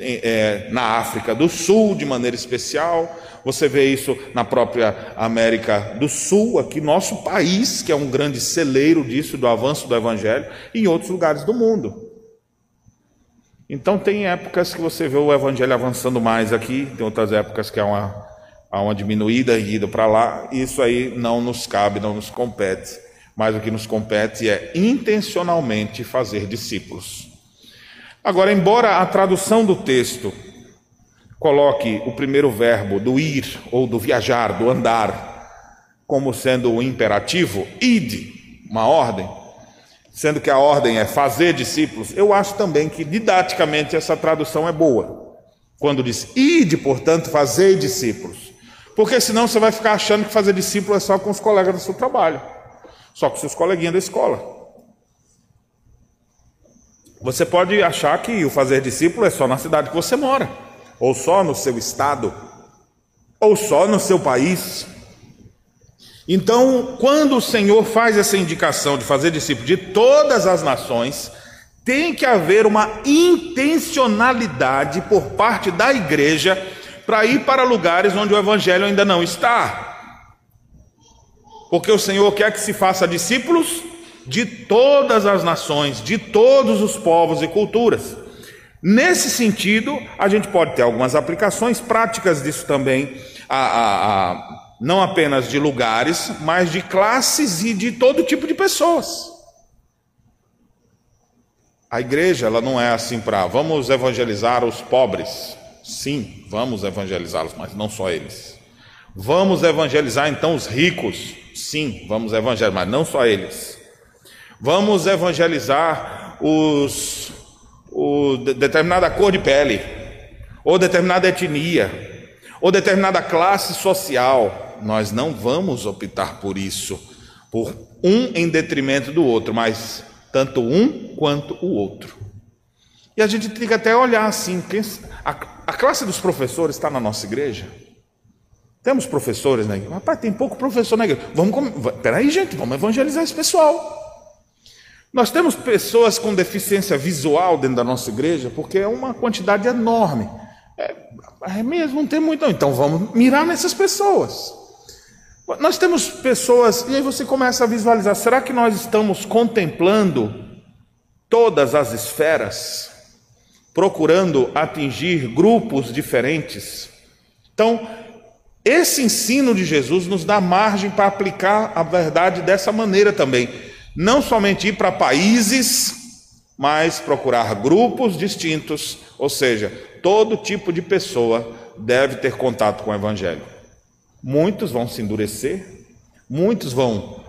é, na África do Sul de maneira especial, você vê isso na própria América do Sul, aqui nosso país, que é um grande celeiro disso, do avanço do Evangelho, e em outros lugares do mundo. Então, tem épocas que você vê o Evangelho avançando mais aqui, tem outras épocas que há uma, há uma diminuída e ido para lá, isso aí não nos cabe, não nos compete. Mas o que nos compete é intencionalmente fazer discípulos. Agora, embora a tradução do texto Coloque o primeiro verbo do ir ou do viajar, do andar, como sendo o imperativo, ide, uma ordem, sendo que a ordem é fazer discípulos. Eu acho também que didaticamente essa tradução é boa. Quando diz ide, portanto, fazer discípulos. Porque senão você vai ficar achando que fazer discípulo é só com os colegas do seu trabalho, só com seus coleguinhas da escola. Você pode achar que o fazer discípulo é só na cidade que você mora ou só no seu estado, ou só no seu país. Então, quando o Senhor faz essa indicação de fazer discípulo de todas as nações, tem que haver uma intencionalidade por parte da igreja para ir para lugares onde o evangelho ainda não está. Porque o Senhor quer que se faça discípulos de todas as nações, de todos os povos e culturas. Nesse sentido, a gente pode ter algumas aplicações práticas disso também, a, a, a, não apenas de lugares, mas de classes e de todo tipo de pessoas. A igreja, ela não é assim para vamos evangelizar os pobres. Sim, vamos evangelizá-los, mas não só eles. Vamos evangelizar então os ricos. Sim, vamos evangelizar, mas não só eles. Vamos evangelizar os o, determinada cor de pele, ou determinada etnia, ou determinada classe social. Nós não vamos optar por isso, por um em detrimento do outro, mas tanto um quanto o outro. E a gente tem que até olhar assim: a, a classe dos professores está na nossa igreja? Temos professores na igreja? Rapaz, tem pouco professor na igreja. Vamos, peraí, gente, vamos evangelizar esse pessoal. Nós temos pessoas com deficiência visual dentro da nossa igreja, porque é uma quantidade enorme. É, é mesmo, não tem muito. Então vamos mirar nessas pessoas. Nós temos pessoas, e aí você começa a visualizar: será que nós estamos contemplando todas as esferas, procurando atingir grupos diferentes? Então, esse ensino de Jesus nos dá margem para aplicar a verdade dessa maneira também. Não somente ir para países, mas procurar grupos distintos, ou seja, todo tipo de pessoa deve ter contato com o Evangelho. Muitos vão se endurecer, muitos vão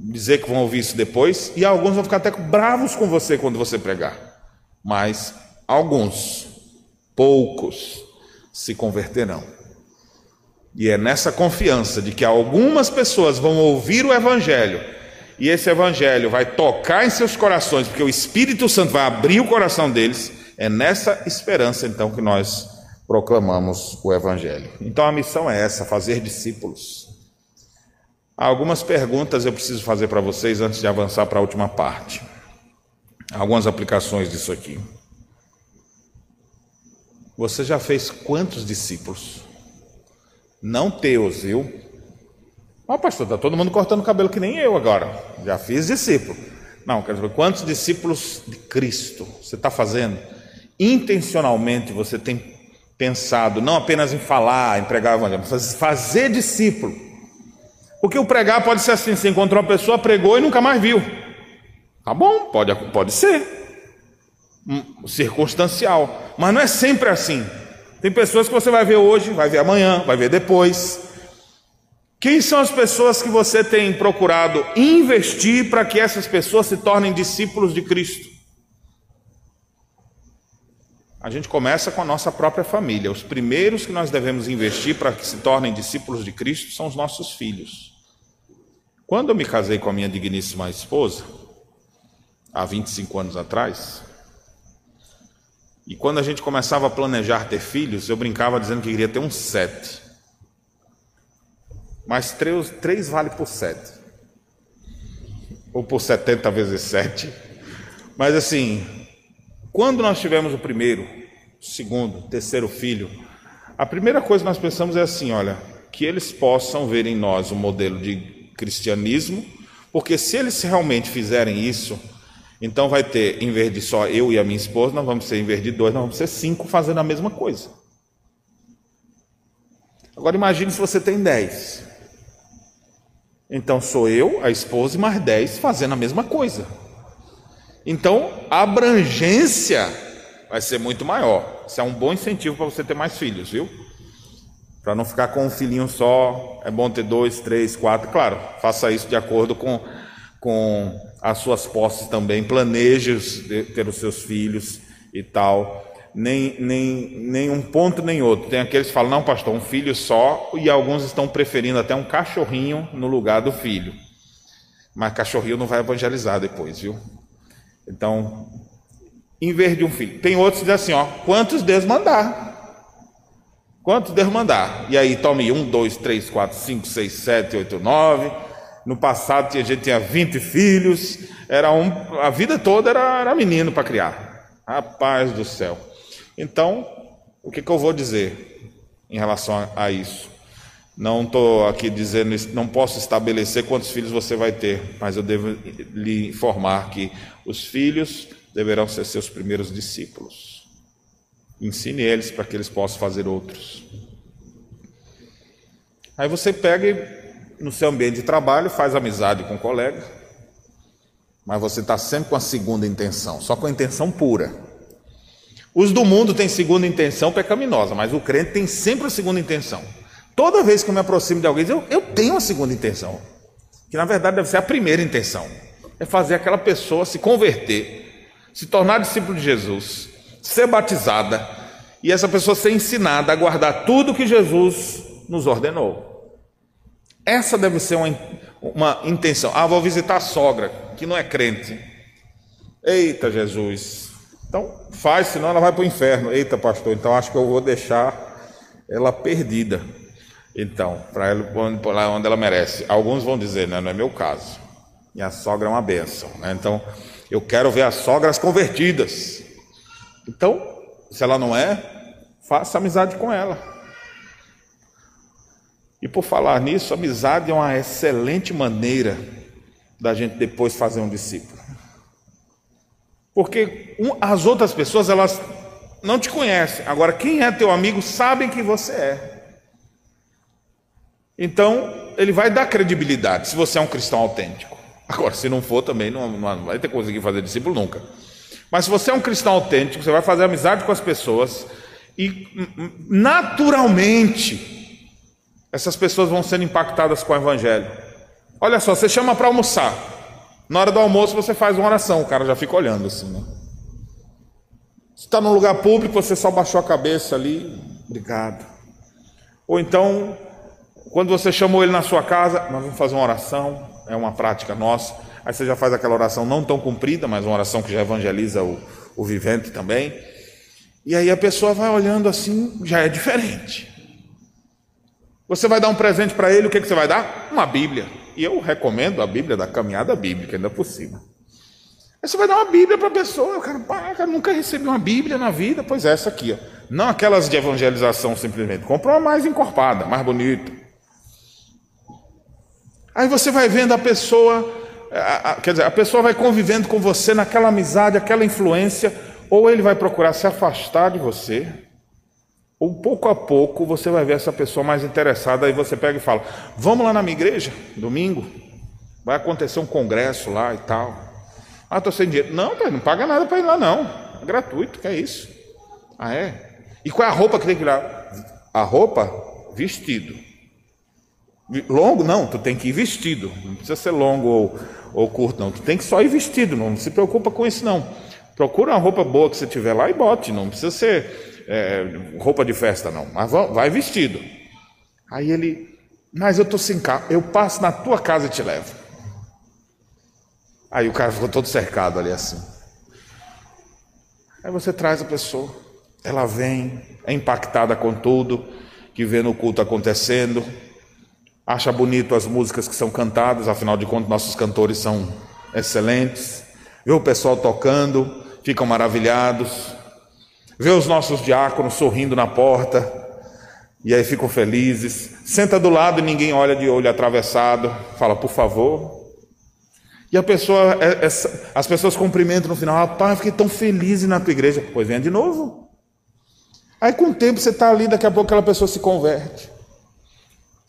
dizer que vão ouvir isso depois, e alguns vão ficar até bravos com você quando você pregar. Mas alguns, poucos, se converterão. E é nessa confiança de que algumas pessoas vão ouvir o Evangelho e esse evangelho vai tocar em seus corações, porque o Espírito Santo vai abrir o coração deles. É nessa esperança então que nós proclamamos o evangelho. Então a missão é essa, fazer discípulos. Algumas perguntas eu preciso fazer para vocês antes de avançar para a última parte. Algumas aplicações disso aqui. Você já fez quantos discípulos? Não teus, viu? Ó, pastor, está todo mundo cortando cabelo que nem eu agora. Já fiz discípulo. Não, quer dizer, quantos discípulos de Cristo você está fazendo? Intencionalmente você tem pensado não apenas em falar, em pregar mas fazer discípulo. Porque o pregar pode ser assim: você encontrou uma pessoa, pregou e nunca mais viu. Tá bom, pode, pode ser. Um, circunstancial. Mas não é sempre assim. Tem pessoas que você vai ver hoje, vai ver amanhã, vai ver depois. Quem são as pessoas que você tem procurado investir para que essas pessoas se tornem discípulos de Cristo? A gente começa com a nossa própria família. Os primeiros que nós devemos investir para que se tornem discípulos de Cristo são os nossos filhos. Quando eu me casei com a minha digníssima esposa, há 25 anos atrás, e quando a gente começava a planejar ter filhos, eu brincava dizendo que queria ter uns sete. Mas três, três vale por sete. Ou por 70 vezes sete. Mas assim, quando nós tivemos o primeiro, o segundo, o terceiro filho, a primeira coisa que nós pensamos é assim: olha, que eles possam ver em nós um modelo de cristianismo, porque se eles realmente fizerem isso, então vai ter, em vez de só eu e a minha esposa, nós vamos ser, em vez de dois, nós vamos ser cinco fazendo a mesma coisa. Agora imagine se você tem dez. Então sou eu, a esposa e mais dez fazendo a mesma coisa. Então a abrangência vai ser muito maior. Isso é um bom incentivo para você ter mais filhos, viu? Para não ficar com um filhinho só, é bom ter dois, três, quatro. Claro, faça isso de acordo com, com as suas posses também. Planeje ter os seus filhos e tal nem, nem, nem um ponto nem outro. Tem aqueles que falam, não, pastor, um filho só, e alguns estão preferindo até um cachorrinho no lugar do filho. Mas cachorrinho não vai evangelizar depois, viu? Então, em vez de um filho. Tem outros que dizem assim, ó, quantos Deus mandar. Quantos Deus mandar. E aí, tome um, dois, três, quatro, cinco, seis, sete, oito, nove. No passado, a gente tinha 20 filhos. Era um, a vida toda era, era menino para criar. Rapaz do céu. Então, o que, que eu vou dizer em relação a, isso? Não estou aqui dizendo, não posso estabelecer quantos filhos você vai ter, mas eu devo lhe informar que os filhos deverão ser seus primeiros discípulos. Ensine eles para que eles possam fazer outros. Aí você pega no seu ambiente de trabalho, faz amizade com um colega, mas você está sempre com a segunda intenção, só com a intenção pura. Os do mundo têm segunda intenção pecaminosa, mas o crente tem sempre a segunda intenção. Toda vez que eu me aproximo de alguém, eu, eu tenho a segunda intenção, que na verdade deve ser a primeira intenção: é fazer aquela pessoa se converter, se tornar discípulo de Jesus, ser batizada e essa pessoa ser ensinada a guardar tudo que Jesus nos ordenou. Essa deve ser uma, uma intenção. Ah, vou visitar a sogra, que não é crente. Eita, Jesus. Então, faz, senão ela vai para o inferno. Eita, pastor, então acho que eu vou deixar ela perdida. Então, para lá onde ela merece. Alguns vão dizer, né, não é meu caso. Minha sogra é uma bênção. Né? Então, eu quero ver as sogras convertidas. Então, se ela não é, faça amizade com ela. E por falar nisso, amizade é uma excelente maneira da gente depois fazer um discípulo. Porque as outras pessoas, elas não te conhecem. Agora, quem é teu amigo sabem que você é. Então, ele vai dar credibilidade se você é um cristão autêntico. Agora, se não for, também não, não vai ter conseguir fazer discípulo nunca. Mas se você é um cristão autêntico, você vai fazer amizade com as pessoas e naturalmente essas pessoas vão sendo impactadas com o evangelho. Olha só, você chama para almoçar. Na hora do almoço você faz uma oração, o cara já fica olhando assim, né? Você está num lugar público, você só baixou a cabeça ali, obrigado. Ou então quando você chamou ele na sua casa, nós vamos fazer uma oração, é uma prática nossa. Aí você já faz aquela oração não tão comprida, mas uma oração que já evangeliza o, o vivente também. E aí a pessoa vai olhando assim, já é diferente. Você vai dar um presente para ele, o que, que você vai dar? Uma Bíblia. E eu recomendo a Bíblia da caminhada bíblica, ainda por cima. Aí você vai dar uma Bíblia para a pessoa, o cara, pá, cara, nunca recebi uma Bíblia na vida, pois é, essa aqui, ó. Não aquelas de evangelização simplesmente. Compra uma mais encorpada, mais bonita. Aí você vai vendo a pessoa, a, a, quer dizer, a pessoa vai convivendo com você naquela amizade, aquela influência, ou ele vai procurar se afastar de você, ou pouco a pouco você vai ver essa pessoa mais interessada, aí você pega e fala: Vamos lá na minha igreja, domingo, vai acontecer um congresso lá e tal. Ah, estou sem dinheiro. Não, pai, não paga nada para ir lá, não. É gratuito, que é isso. Ah, é? E qual é a roupa que tem que ir lá? A roupa? Vestido. Longo, não, tu tem que ir vestido. Não precisa ser longo ou, ou curto, não. Tu tem que só ir vestido, não se preocupa com isso, não. Procura uma roupa boa que você tiver lá e bote, não precisa ser é, roupa de festa, não. Mas vai vestido. Aí ele, mas eu estou sem carro, eu passo na tua casa e te levo. Aí o cara ficou todo cercado ali assim. Aí você traz a pessoa, ela vem, é impactada com tudo que vê no culto acontecendo acha bonito as músicas que são cantadas, afinal de contas, nossos cantores são excelentes. Vê o pessoal tocando, ficam maravilhados. Vê os nossos diáconos sorrindo na porta, e aí ficam felizes. Senta do lado e ninguém olha de olho atravessado, fala, por favor. E a pessoa, é, é, as pessoas cumprimentam no final, rapaz, fiquei tão feliz na tua igreja. Pois venha de novo. Aí com o tempo você está ali, daqui a pouco aquela pessoa se converte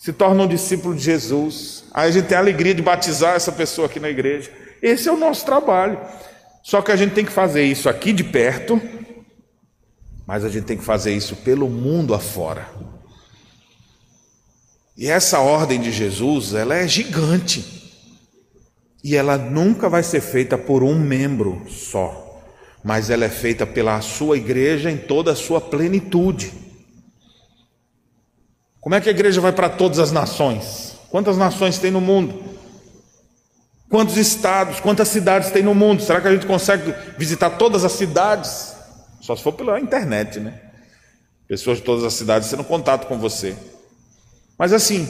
se torna um discípulo de Jesus. Aí a gente tem a alegria de batizar essa pessoa aqui na igreja. Esse é o nosso trabalho. Só que a gente tem que fazer isso aqui de perto, mas a gente tem que fazer isso pelo mundo afora. E essa ordem de Jesus, ela é gigante. E ela nunca vai ser feita por um membro só, mas ela é feita pela sua igreja em toda a sua plenitude. Como é que a igreja vai para todas as nações? Quantas nações tem no mundo? Quantos estados, quantas cidades tem no mundo? Será que a gente consegue visitar todas as cidades? Só se for pela internet, né? Pessoas de todas as cidades tendo contato com você. Mas assim,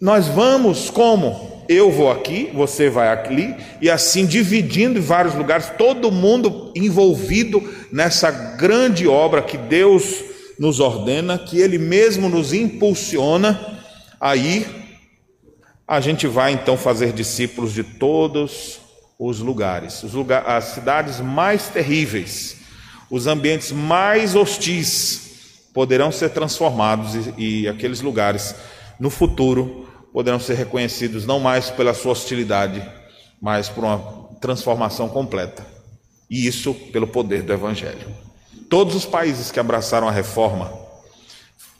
nós vamos como? Eu vou aqui, você vai ali, e assim dividindo em vários lugares, todo mundo envolvido nessa grande obra que Deus nos ordena, que Ele mesmo nos impulsiona Aí a gente vai então fazer discípulos de todos os lugares, os lugar, as cidades mais terríveis, os ambientes mais hostis poderão ser transformados e, e aqueles lugares no futuro poderão ser reconhecidos não mais pela sua hostilidade, mas por uma transformação completa. E isso pelo poder do Evangelho. Todos os países que abraçaram a reforma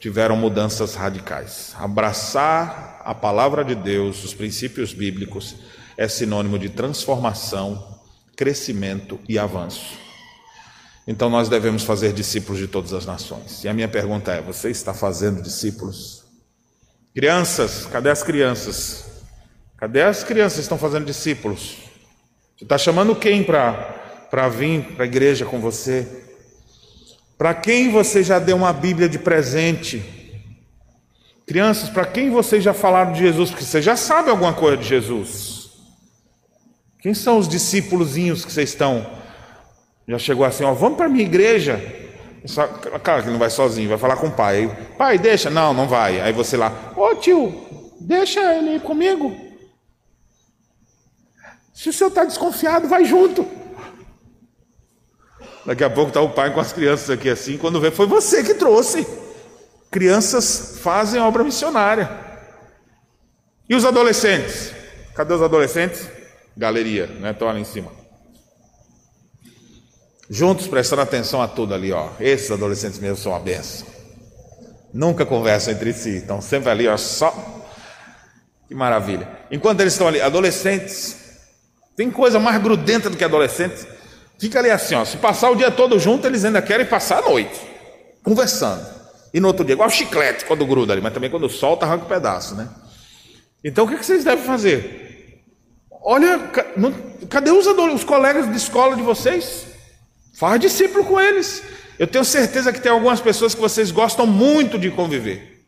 tiveram mudanças radicais. Abraçar a palavra de Deus, os princípios bíblicos, é sinônimo de transformação, crescimento e avanço. Então nós devemos fazer discípulos de todas as nações. E a minha pergunta é: você está fazendo discípulos? Crianças, cadê as crianças? Cadê as crianças que estão fazendo discípulos? Você está chamando quem para vir para a igreja com você? Para quem você já deu uma Bíblia de presente? Crianças, para quem vocês já falaram de Jesus? Porque você já sabe alguma coisa de Jesus. Quem são os discípulozinhos que vocês estão? Já chegou assim, ó, vamos para minha igreja. Só, claro que não vai sozinho, vai falar com o pai. Aí, pai, deixa. Não, não vai. Aí você lá, ô tio, deixa ele ir comigo. Se o senhor está desconfiado, vai junto. Daqui a pouco está o pai com as crianças aqui assim, quando vê, foi você que trouxe. Crianças fazem obra missionária. E os adolescentes? Cadê os adolescentes? galeria, né? Estão ali em cima. Juntos, prestando atenção a tudo ali, ó. Esses adolescentes mesmo são uma benção. Nunca conversam entre si, estão sempre ali, ó, só. Que maravilha. Enquanto eles estão ali, adolescentes, tem coisa mais grudenta do que adolescentes. Fica ali assim, ó. Se passar o dia todo junto, eles ainda querem passar a noite, conversando. E no outro dia, igual chiclete quando gruda ali, mas também quando solta, arranca um pedaço, né? Então o que vocês devem fazer? Olha, cadê os, os colegas de escola de vocês? Faz discípulo com eles. Eu tenho certeza que tem algumas pessoas que vocês gostam muito de conviver.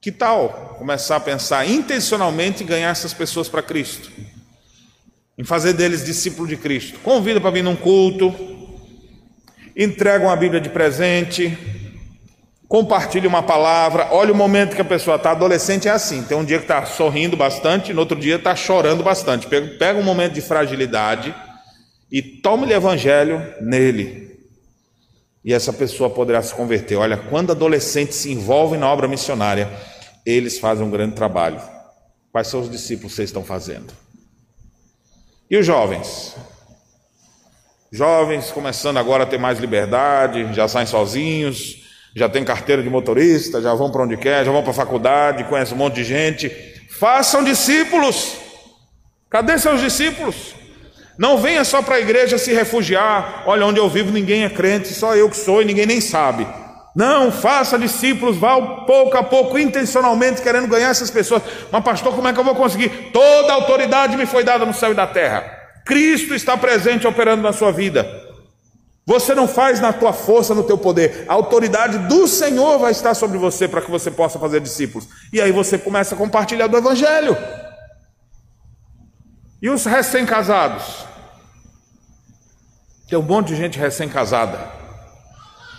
Que tal começar a pensar intencionalmente em ganhar essas pessoas para Cristo? Em fazer deles discípulo de Cristo. Convida para vir num culto, entrega uma Bíblia de presente, compartilhe uma palavra. Olha o momento que a pessoa está. Adolescente é assim: tem um dia que está sorrindo bastante, no outro dia está chorando bastante. Pega, pega um momento de fragilidade e tome-lhe evangelho nele. E essa pessoa poderá se converter. Olha, quando adolescentes se envolvem na obra missionária, eles fazem um grande trabalho. Quais são os discípulos que vocês estão fazendo? E os jovens? Jovens começando agora a ter mais liberdade, já saem sozinhos, já tem carteira de motorista, já vão para onde quer, já vão para a faculdade, conhecem um monte de gente. Façam discípulos. Cadê seus discípulos? Não venha só para a igreja se refugiar. Olha, onde eu vivo ninguém é crente, só eu que sou e ninguém nem sabe. Não, faça discípulos, vá pouco a pouco, intencionalmente querendo ganhar essas pessoas. Mas, pastor, como é que eu vou conseguir? Toda autoridade me foi dada no céu e na terra. Cristo está presente operando na sua vida. Você não faz na tua força, no teu poder. A autoridade do Senhor vai estar sobre você para que você possa fazer discípulos. E aí você começa a compartilhar do Evangelho. E os recém-casados? Tem um monte de gente recém-casada.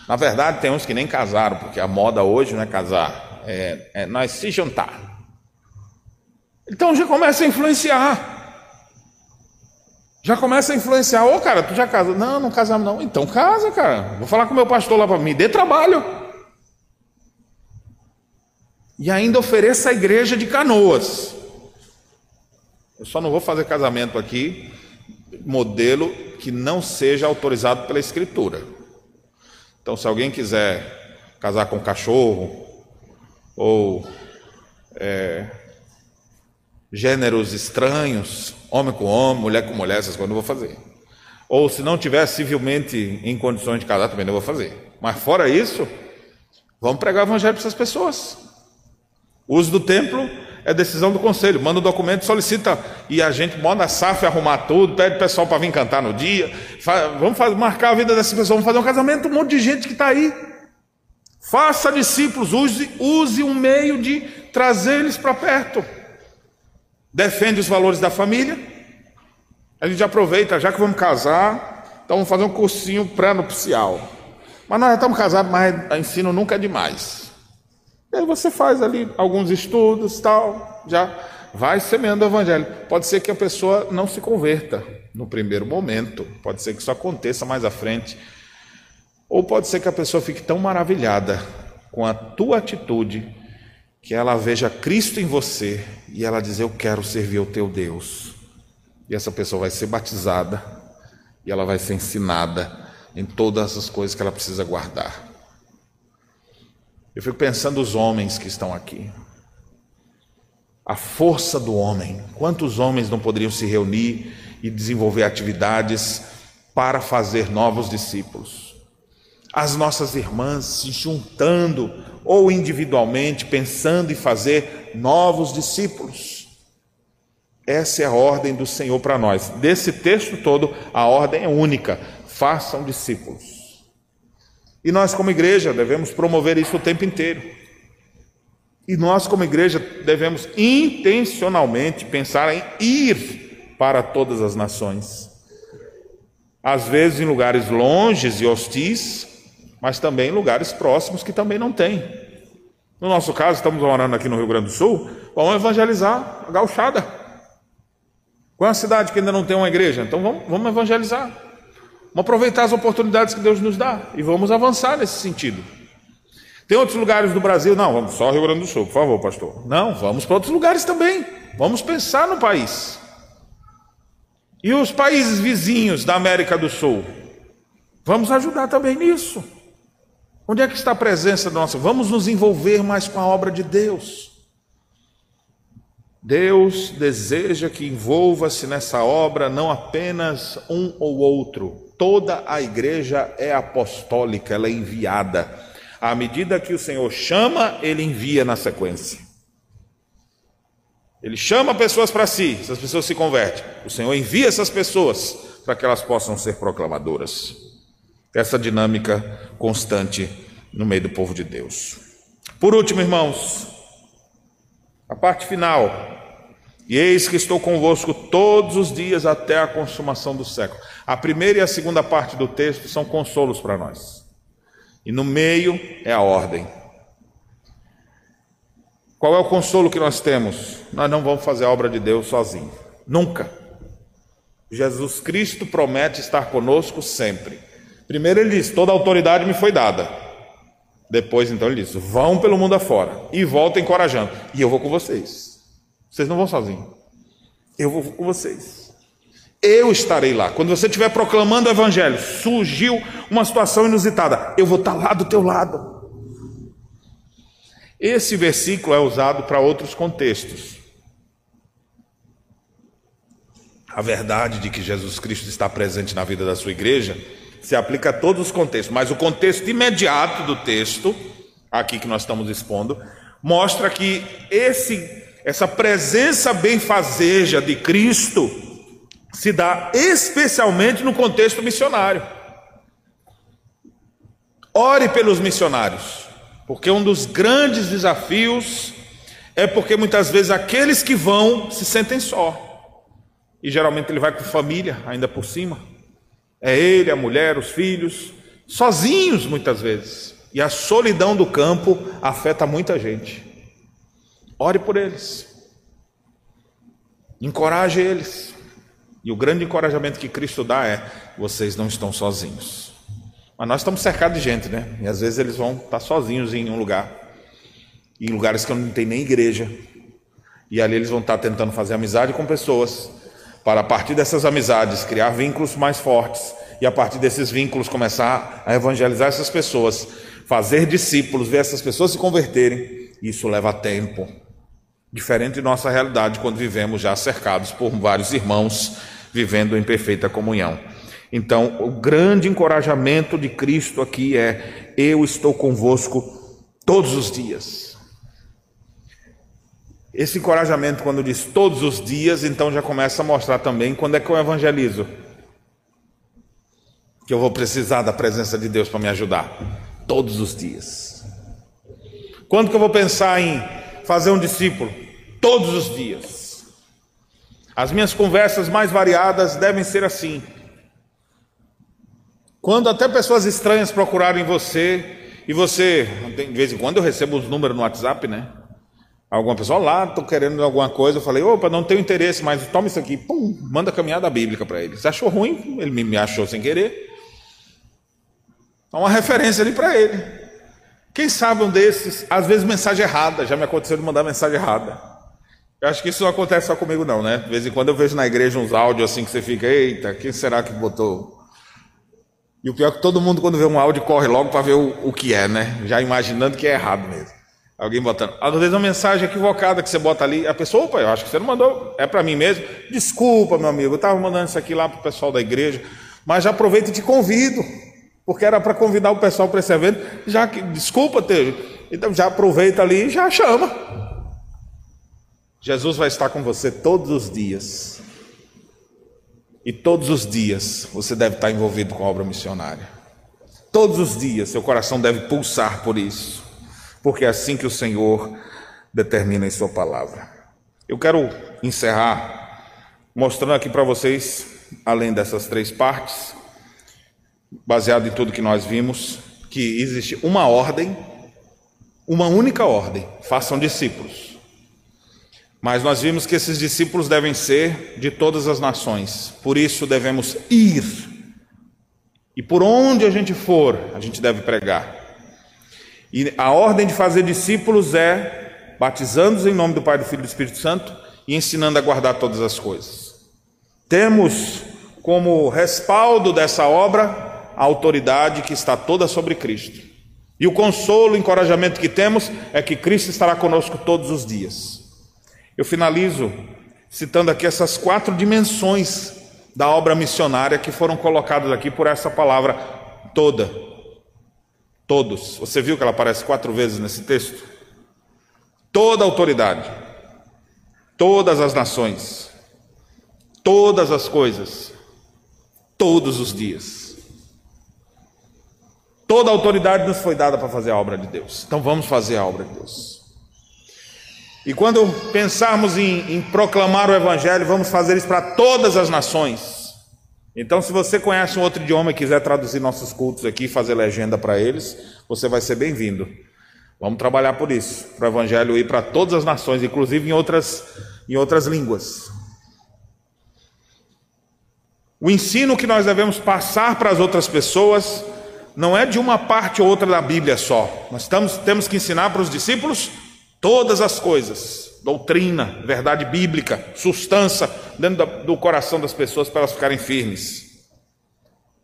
Na verdade, tem uns que nem casaram, porque a moda hoje não é casar, é, é nós se juntar. Então já começa a influenciar. Já começa a influenciar. Ô, oh, cara, tu já casou? Não, não casamos não. Então casa, cara. Vou falar com meu pastor lá para mim. Dê trabalho. E ainda ofereça a igreja de canoas. Eu só não vou fazer casamento aqui, modelo que não seja autorizado pela escritura. Então, se alguém quiser casar com cachorro, ou é, gêneros estranhos, homem com homem, mulher com mulher, essas coisas não vou fazer. Ou se não tiver civilmente em condições de casar, também não vou fazer. Mas fora isso, vamos pregar o evangelho para essas pessoas. O uso do templo é decisão do conselho. Manda o documento, solicita e a gente manda a SAF arrumar tudo, pede o pessoal para vir cantar no dia. vamos fazer, marcar a vida dessas pessoas, vamos fazer um casamento, um monte de gente que está aí. Faça discípulos, use, use um meio de trazer eles para perto defende os valores da família. A gente aproveita, já que vamos casar, então vamos fazer um cursinho pré-nupcial. Mas nós já estamos casados, mas ensino nunca é demais. Aí você faz ali alguns estudos, tal, já vai semeando o evangelho. Pode ser que a pessoa não se converta no primeiro momento, pode ser que isso aconteça mais à frente. Ou pode ser que a pessoa fique tão maravilhada com a tua atitude que ela veja Cristo em você e ela diz: Eu quero servir o teu Deus. E essa pessoa vai ser batizada e ela vai ser ensinada em todas as coisas que ela precisa guardar. Eu fico pensando os homens que estão aqui. A força do homem. Quantos homens não poderiam se reunir e desenvolver atividades para fazer novos discípulos? As nossas irmãs se juntando ou individualmente, pensando em fazer novos discípulos. Essa é a ordem do Senhor para nós. Desse texto todo, a ordem é única: façam discípulos. E nós, como igreja, devemos promover isso o tempo inteiro. E nós, como igreja, devemos intencionalmente pensar em ir para todas as nações. Às vezes em lugares longes e hostis, mas também em lugares próximos que também não tem. No nosso caso, estamos morando aqui no Rio Grande do Sul, vamos evangelizar a gauchada. Qual é a cidade que ainda não tem uma igreja? Então vamos, vamos evangelizar. Vamos aproveitar as oportunidades que Deus nos dá e vamos avançar nesse sentido. Tem outros lugares do Brasil? Não, vamos só Rio Grande do Sul, por favor, pastor. Não, vamos para outros lugares também. Vamos pensar no país. E os países vizinhos da América do Sul? Vamos ajudar também nisso. Onde é que está a presença nossa? Vamos nos envolver mais com a obra de Deus. Deus deseja que envolva-se nessa obra não apenas um ou outro, toda a igreja é apostólica, ela é enviada. À medida que o Senhor chama, ele envia na sequência. Ele chama pessoas para si, essas pessoas se convertem. O Senhor envia essas pessoas para que elas possam ser proclamadoras. Essa dinâmica constante no meio do povo de Deus. Por último, irmãos, a parte final. E eis que estou convosco todos os dias até a consumação do século. A primeira e a segunda parte do texto são consolos para nós. E no meio é a ordem. Qual é o consolo que nós temos? Nós não vamos fazer a obra de Deus sozinhos. Nunca. Jesus Cristo promete estar conosco sempre. Primeiro ele diz: toda autoridade me foi dada. Depois então ele diz: vão pelo mundo afora e voltem encorajando. E eu vou com vocês. Vocês não vão sozinhos. Eu vou com vocês. Eu estarei lá. Quando você estiver proclamando o evangelho, surgiu uma situação inusitada, eu vou estar lá do teu lado. Esse versículo é usado para outros contextos. A verdade de que Jesus Cristo está presente na vida da sua igreja se aplica a todos os contextos, mas o contexto imediato do texto, aqui que nós estamos expondo, mostra que esse essa presença benfazeja de Cristo se dá especialmente no contexto missionário. Ore pelos missionários, porque um dos grandes desafios é porque muitas vezes aqueles que vão se sentem só. E geralmente ele vai com família, ainda por cima. É ele, a mulher, os filhos, sozinhos muitas vezes. E a solidão do campo afeta muita gente. Ore por eles. Encoraje eles. E o grande encorajamento que Cristo dá é: vocês não estão sozinhos. Mas nós estamos cercados de gente, né? E às vezes eles vão estar sozinhos em um lugar, em lugares que não tem nem igreja. E ali eles vão estar tentando fazer amizade com pessoas, para a partir dessas amizades criar vínculos mais fortes, e a partir desses vínculos começar a evangelizar essas pessoas, fazer discípulos, ver essas pessoas se converterem. Isso leva tempo. Diferente de nossa realidade quando vivemos já cercados por vários irmãos vivendo em perfeita comunhão. Então, o grande encorajamento de Cristo aqui é: eu estou convosco todos os dias. Esse encorajamento, quando diz todos os dias, então já começa a mostrar também quando é que eu evangelizo. Que eu vou precisar da presença de Deus para me ajudar. Todos os dias. Quando que eu vou pensar em fazer um discípulo todos os dias. As minhas conversas mais variadas devem ser assim. Quando até pessoas estranhas procurarem você E você, de vez em quando eu recebo os números no WhatsApp, né? Alguma pessoa lá, estou querendo alguma coisa, eu falei, opa, não tenho interesse, mas toma isso aqui, pum, manda a caminhada bíblica para ele. Você achou ruim? Ele me achou sem querer. Há uma referência ali para ele. Quem sabe um desses, às vezes mensagem errada, já me aconteceu de mandar mensagem errada. Eu acho que isso não acontece só comigo não, né? De vez em quando eu vejo na igreja uns áudios assim que você fica, eita, quem será que botou? E o pior é que todo mundo quando vê um áudio corre logo para ver o, o que é, né? Já imaginando que é errado mesmo. Alguém botando. Às vezes uma mensagem equivocada que você bota ali, a pessoa, opa, eu acho que você não mandou, é para mim mesmo. Desculpa, meu amigo, eu estava mandando isso aqui lá para o pessoal da igreja, mas já aproveito e te convido, porque era para convidar o pessoal para esse evento. Já que, desculpa, Tejo, então já aproveita ali e já chama. Jesus vai estar com você todos os dias. E todos os dias você deve estar envolvido com a obra missionária. Todos os dias seu coração deve pulsar por isso porque é assim que o Senhor determina em Sua palavra. Eu quero encerrar mostrando aqui para vocês, além dessas três partes, baseado em tudo que nós vimos, que existe uma ordem, uma única ordem: façam discípulos. Mas nós vimos que esses discípulos devem ser de todas as nações, por isso devemos ir. E por onde a gente for, a gente deve pregar. E a ordem de fazer discípulos é batizando-os em nome do Pai, do Filho e do Espírito Santo e ensinando a guardar todas as coisas. Temos como respaldo dessa obra a autoridade que está toda sobre Cristo. E o consolo, o encorajamento que temos é que Cristo estará conosco todos os dias. Eu finalizo citando aqui essas quatro dimensões da obra missionária que foram colocadas aqui por essa palavra toda. Todos. Você viu que ela aparece quatro vezes nesse texto? Toda autoridade, todas as nações, todas as coisas, todos os dias. Toda autoridade nos foi dada para fazer a obra de Deus. Então vamos fazer a obra de Deus. E quando pensarmos em, em proclamar o Evangelho, vamos fazer isso para todas as nações. Então, se você conhece um outro idioma e quiser traduzir nossos cultos aqui, fazer legenda para eles, você vai ser bem-vindo. Vamos trabalhar por isso, para o evangelho ir para todas as nações, inclusive em outras, em outras línguas. O ensino que nós devemos passar para as outras pessoas não é de uma parte ou outra da Bíblia só. Nós estamos, temos que ensinar para os discípulos todas as coisas doutrina, verdade bíblica, substância dentro do coração das pessoas para elas ficarem firmes.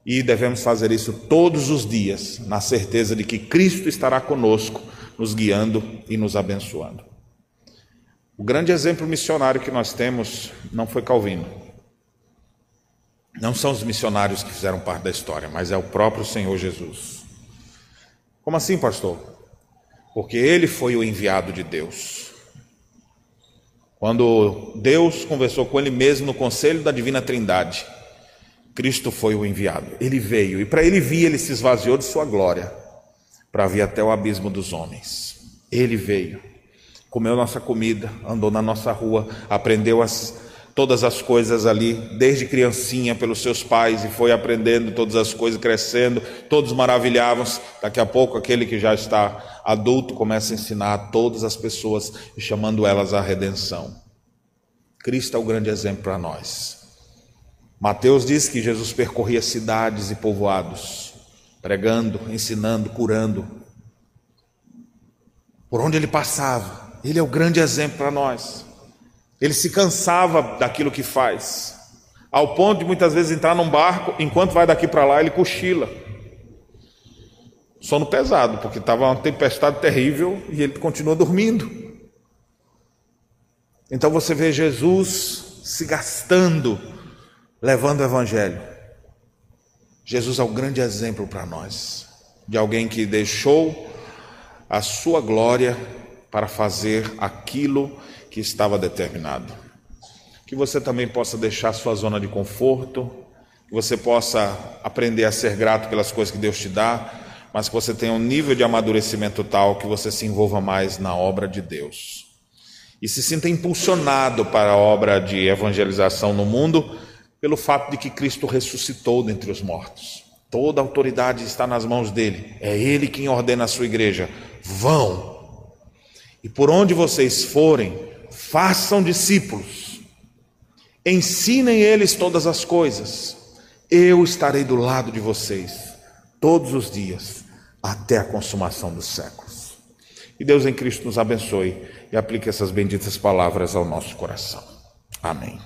E devemos fazer isso todos os dias, na certeza de que Cristo estará conosco, nos guiando e nos abençoando. O grande exemplo missionário que nós temos não foi Calvino. Não são os missionários que fizeram parte da história, mas é o próprio Senhor Jesus. Como assim, pastor? Porque ele foi o enviado de Deus. Quando Deus conversou com ele mesmo no conselho da divina Trindade, Cristo foi o enviado. Ele veio e para ele vir, ele se esvaziou de sua glória para vir até o abismo dos homens. Ele veio, comeu nossa comida, andou na nossa rua, aprendeu as, todas as coisas ali, desde criancinha, pelos seus pais, e foi aprendendo todas as coisas, crescendo, todos maravilhavam. Daqui a pouco, aquele que já está adulto começa a ensinar a todas as pessoas chamando elas à redenção. Cristo é o grande exemplo para nós. Mateus diz que Jesus percorria cidades e povoados, pregando, ensinando, curando. Por onde ele passava, ele é o grande exemplo para nós. Ele se cansava daquilo que faz, ao ponto de muitas vezes entrar num barco, enquanto vai daqui para lá, ele cochila. Sono pesado, porque estava uma tempestade terrível e ele continua dormindo. Então você vê Jesus se gastando, levando o Evangelho. Jesus é o grande exemplo para nós, de alguém que deixou a sua glória para fazer aquilo que estava determinado. Que você também possa deixar sua zona de conforto, que você possa aprender a ser grato pelas coisas que Deus te dá mas que você tenha um nível de amadurecimento tal que você se envolva mais na obra de Deus. E se sinta impulsionado para a obra de evangelização no mundo pelo fato de que Cristo ressuscitou dentre os mortos. Toda a autoridade está nas mãos dele. É ele quem ordena a sua igreja. Vão. E por onde vocês forem, façam discípulos. Ensinem eles todas as coisas. Eu estarei do lado de vocês todos os dias até a consumação dos séculos. E Deus em Cristo nos abençoe e aplique essas benditas palavras ao nosso coração. Amém.